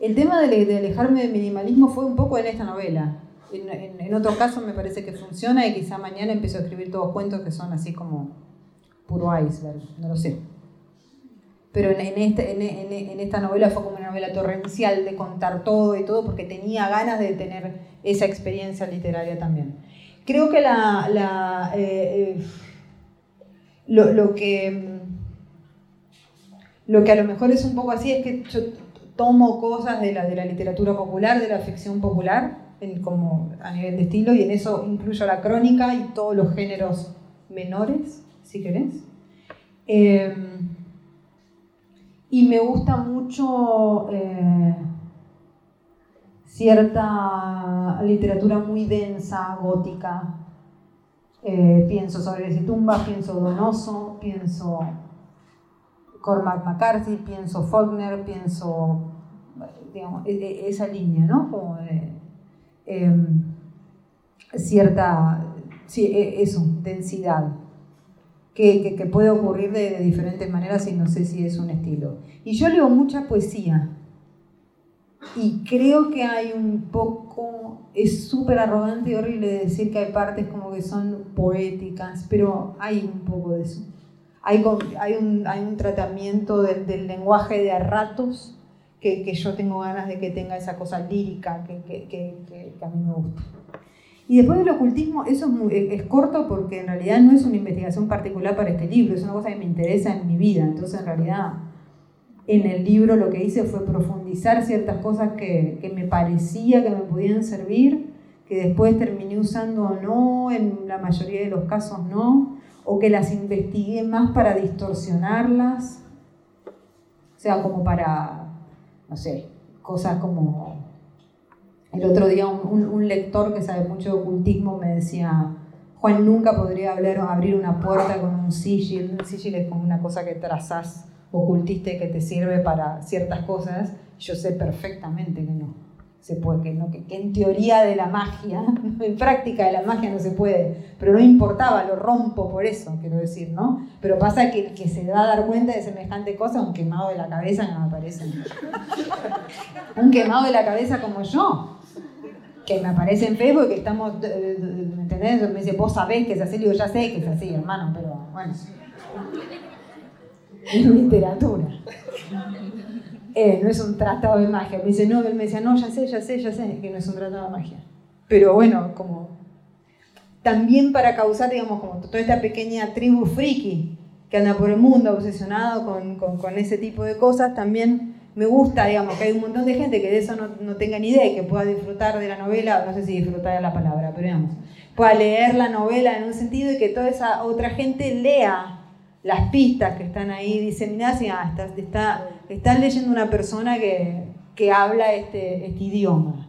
El tema de, alejarme del minimalismo fue un poco en esta novela. En, en, otro caso me parece que funciona y quizá mañana empiezo a escribir todos cuentos que son así como puro iceberg, no lo sé. Pero en, este, en, esta novela fue como una novela torrencial de contar todo y todo porque tenía ganas de tener esa experiencia literaria también. Creo que la, eh, eh, lo, que lo que a lo mejor es un poco así es que yo tomo cosas de la, de la literatura popular, de la ficción popular, como a nivel de estilo, y en eso incluyo la crónica y todos los géneros menores, si querés. Em, y me gusta mucho eh, cierta literatura muy densa, gótica. Eh, pienso sobre Tumba, pienso Donoso, pienso Cormac McCarthy, pienso Faulkner, pienso, e, e, esa línea, ¿no? Como de em, cierta, sí, e, eso, densidad, que, que, puede ocurrir de, diferentes maneras y no sé si es un estilo. Y yo leo mucha poesía y creo que hay un poco, es súper arrogante y horrible decir que hay partes como que son poéticas, pero hay un poco de eso hay, un, hay un, tratamiento del, lenguaje de a ratos que, yo tengo ganas de que tenga esa cosa lírica que, que, a mí me gusta. Y después del ocultismo, eso es, es, corto porque en realidad no es una investigación particular para este libro, es una cosa que me interesa en mi vida. Entonces, en realidad, en el libro lo que hice fue profundizar ciertas cosas que, que me parecía que me podían servir, que después terminé usando o no, en la mayoría de los casos no o que las investigué más para distorsionarlas, o sea, como para, no sé, cosas como... El otro día un, lector que sabe mucho de ocultismo me decía, Juan nunca podría abrir una puerta con un sigil, un sigil es como una cosa que trazas ocultista que te sirve para ciertas cosas, Yo sé perfectamente que no se puede, que, en teoría de la magia, <laughs> en práctica de la magia no se puede, pero no importaba, lo rompo por eso, quiero decir, ¿no? Pero pasa que que se va a dar cuenta de semejante cosa, un quemado de la cabeza no me parece. <laughs> un quemado de la cabeza como yo, que me aparece en Facebook, que estamos, ¿me entendés? Me dice, vos sabés que es así, digo, ya sé que es así, hermano, pero bueno. <laughs> Es literatura. Eh, no es un tratado de magia. Me dice, no, él me decía, no, ya sé, ya sé, ya sé que no es un tratado de magia. Pero bueno, como también para causar, digamos, como toda esta pequeña tribu friki que anda por el mundo obsesionado con, con, ese tipo de cosas, también me gusta, digamos, que hay un montón de gente que de eso no, no tenga ni idea y que pueda disfrutar de la novela, no sé si disfrutar de la palabra, pero digamos, pueda leer la novela en un sentido y que toda esa otra gente lea las pistas que están ahí diseminadas y ah, está, está, leyendo una persona que, que habla este, este, idioma,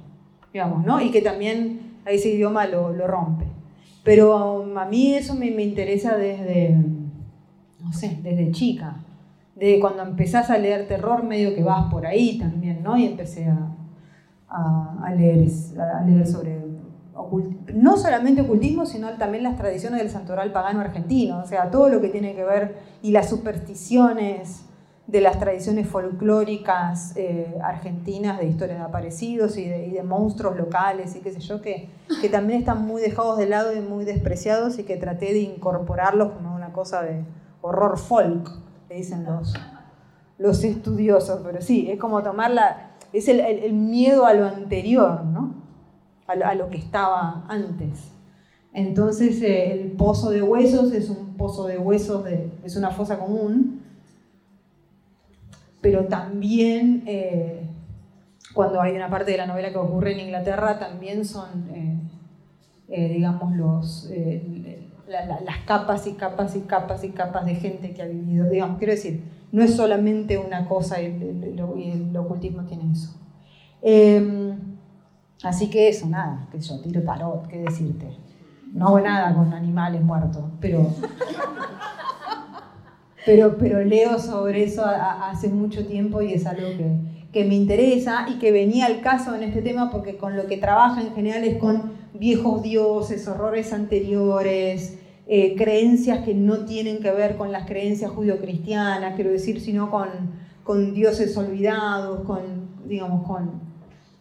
digamos, ¿no? Y que también ese idioma lo, lo rompe. Pero um, a mí eso me, me, interesa desde, no sé, desde chica. De cuando empezás a leer terror, medio que vas por ahí también, ¿no? Y empecé a, a, a leer, a leer sobre no solamente ocultismo, sino también las tradiciones del santoral pagano argentino, o sea, todo lo que tiene que ver y las supersticiones de las tradiciones folclóricas eh, argentinas de historias de aparecidos y de, monstruos locales y qué sé yo, que, que, también están muy dejados de lado y muy despreciados y que traté de incorporarlos como una cosa de horror folk, le dicen los, los estudiosos, pero sí, es como tomarla, es el, el miedo a lo anterior, ¿no? a lo que estaba antes. Entonces eh, el pozo de huesos es un pozo de huesos, es una fosa común, pero también eh, cuando hay una parte de la novela que ocurre en Inglaterra, también son, eh, digamos, los, las capas y capas y capas y capas de gente que ha vivido. Digamos, quiero decir, no es solamente una cosa y el, el ocultismo tiene eso. Em, Así que eso, nada, que yo tiro tarot, qué decirte. No hago nada con animales muertos, pero, pero, pero leo sobre eso hace mucho tiempo y es algo que, que, me interesa y que venía al caso en este tema porque con lo que trabaja en general es con viejos dioses, horrores anteriores, eh, creencias que no tienen que ver con las creencias judio-cristianas, quiero decir, sino con, con dioses olvidados, con, digamos, con,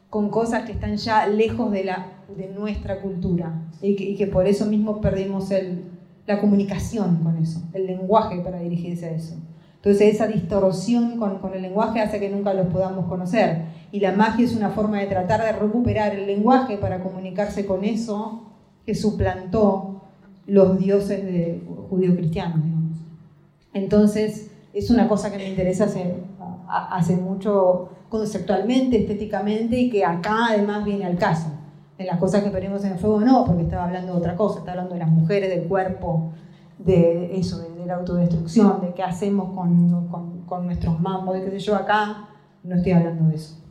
con cosas que están ya lejos de, la, de nuestra cultura y que, por eso mismo perdimos el, la comunicación con eso, el lenguaje para dirigirse a eso. Entonces esa distorsión con, con, el lenguaje hace que nunca los podamos conocer. Y la magia es una forma de tratar de recuperar el lenguaje para comunicarse con eso que suplantó los dioses de judío-cristianos. Entonces es una cosa que me interesa hace, mucho conceptualmente, estéticamente, y que acá además viene al caso. En las cosas que ponemos en el fuego no, porque estaba hablando de otra cosa, estaba hablando de las mujeres, del cuerpo, de eso, de, autodestrucción, de qué hacemos con nuestros mambos, de qué sé yo, acá no estoy hablando de eso.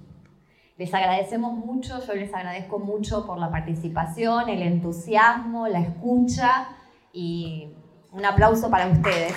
Les agradecemos mucho, yo les agradezco mucho por la participación, el entusiasmo, la escucha y un aplauso para ustedes.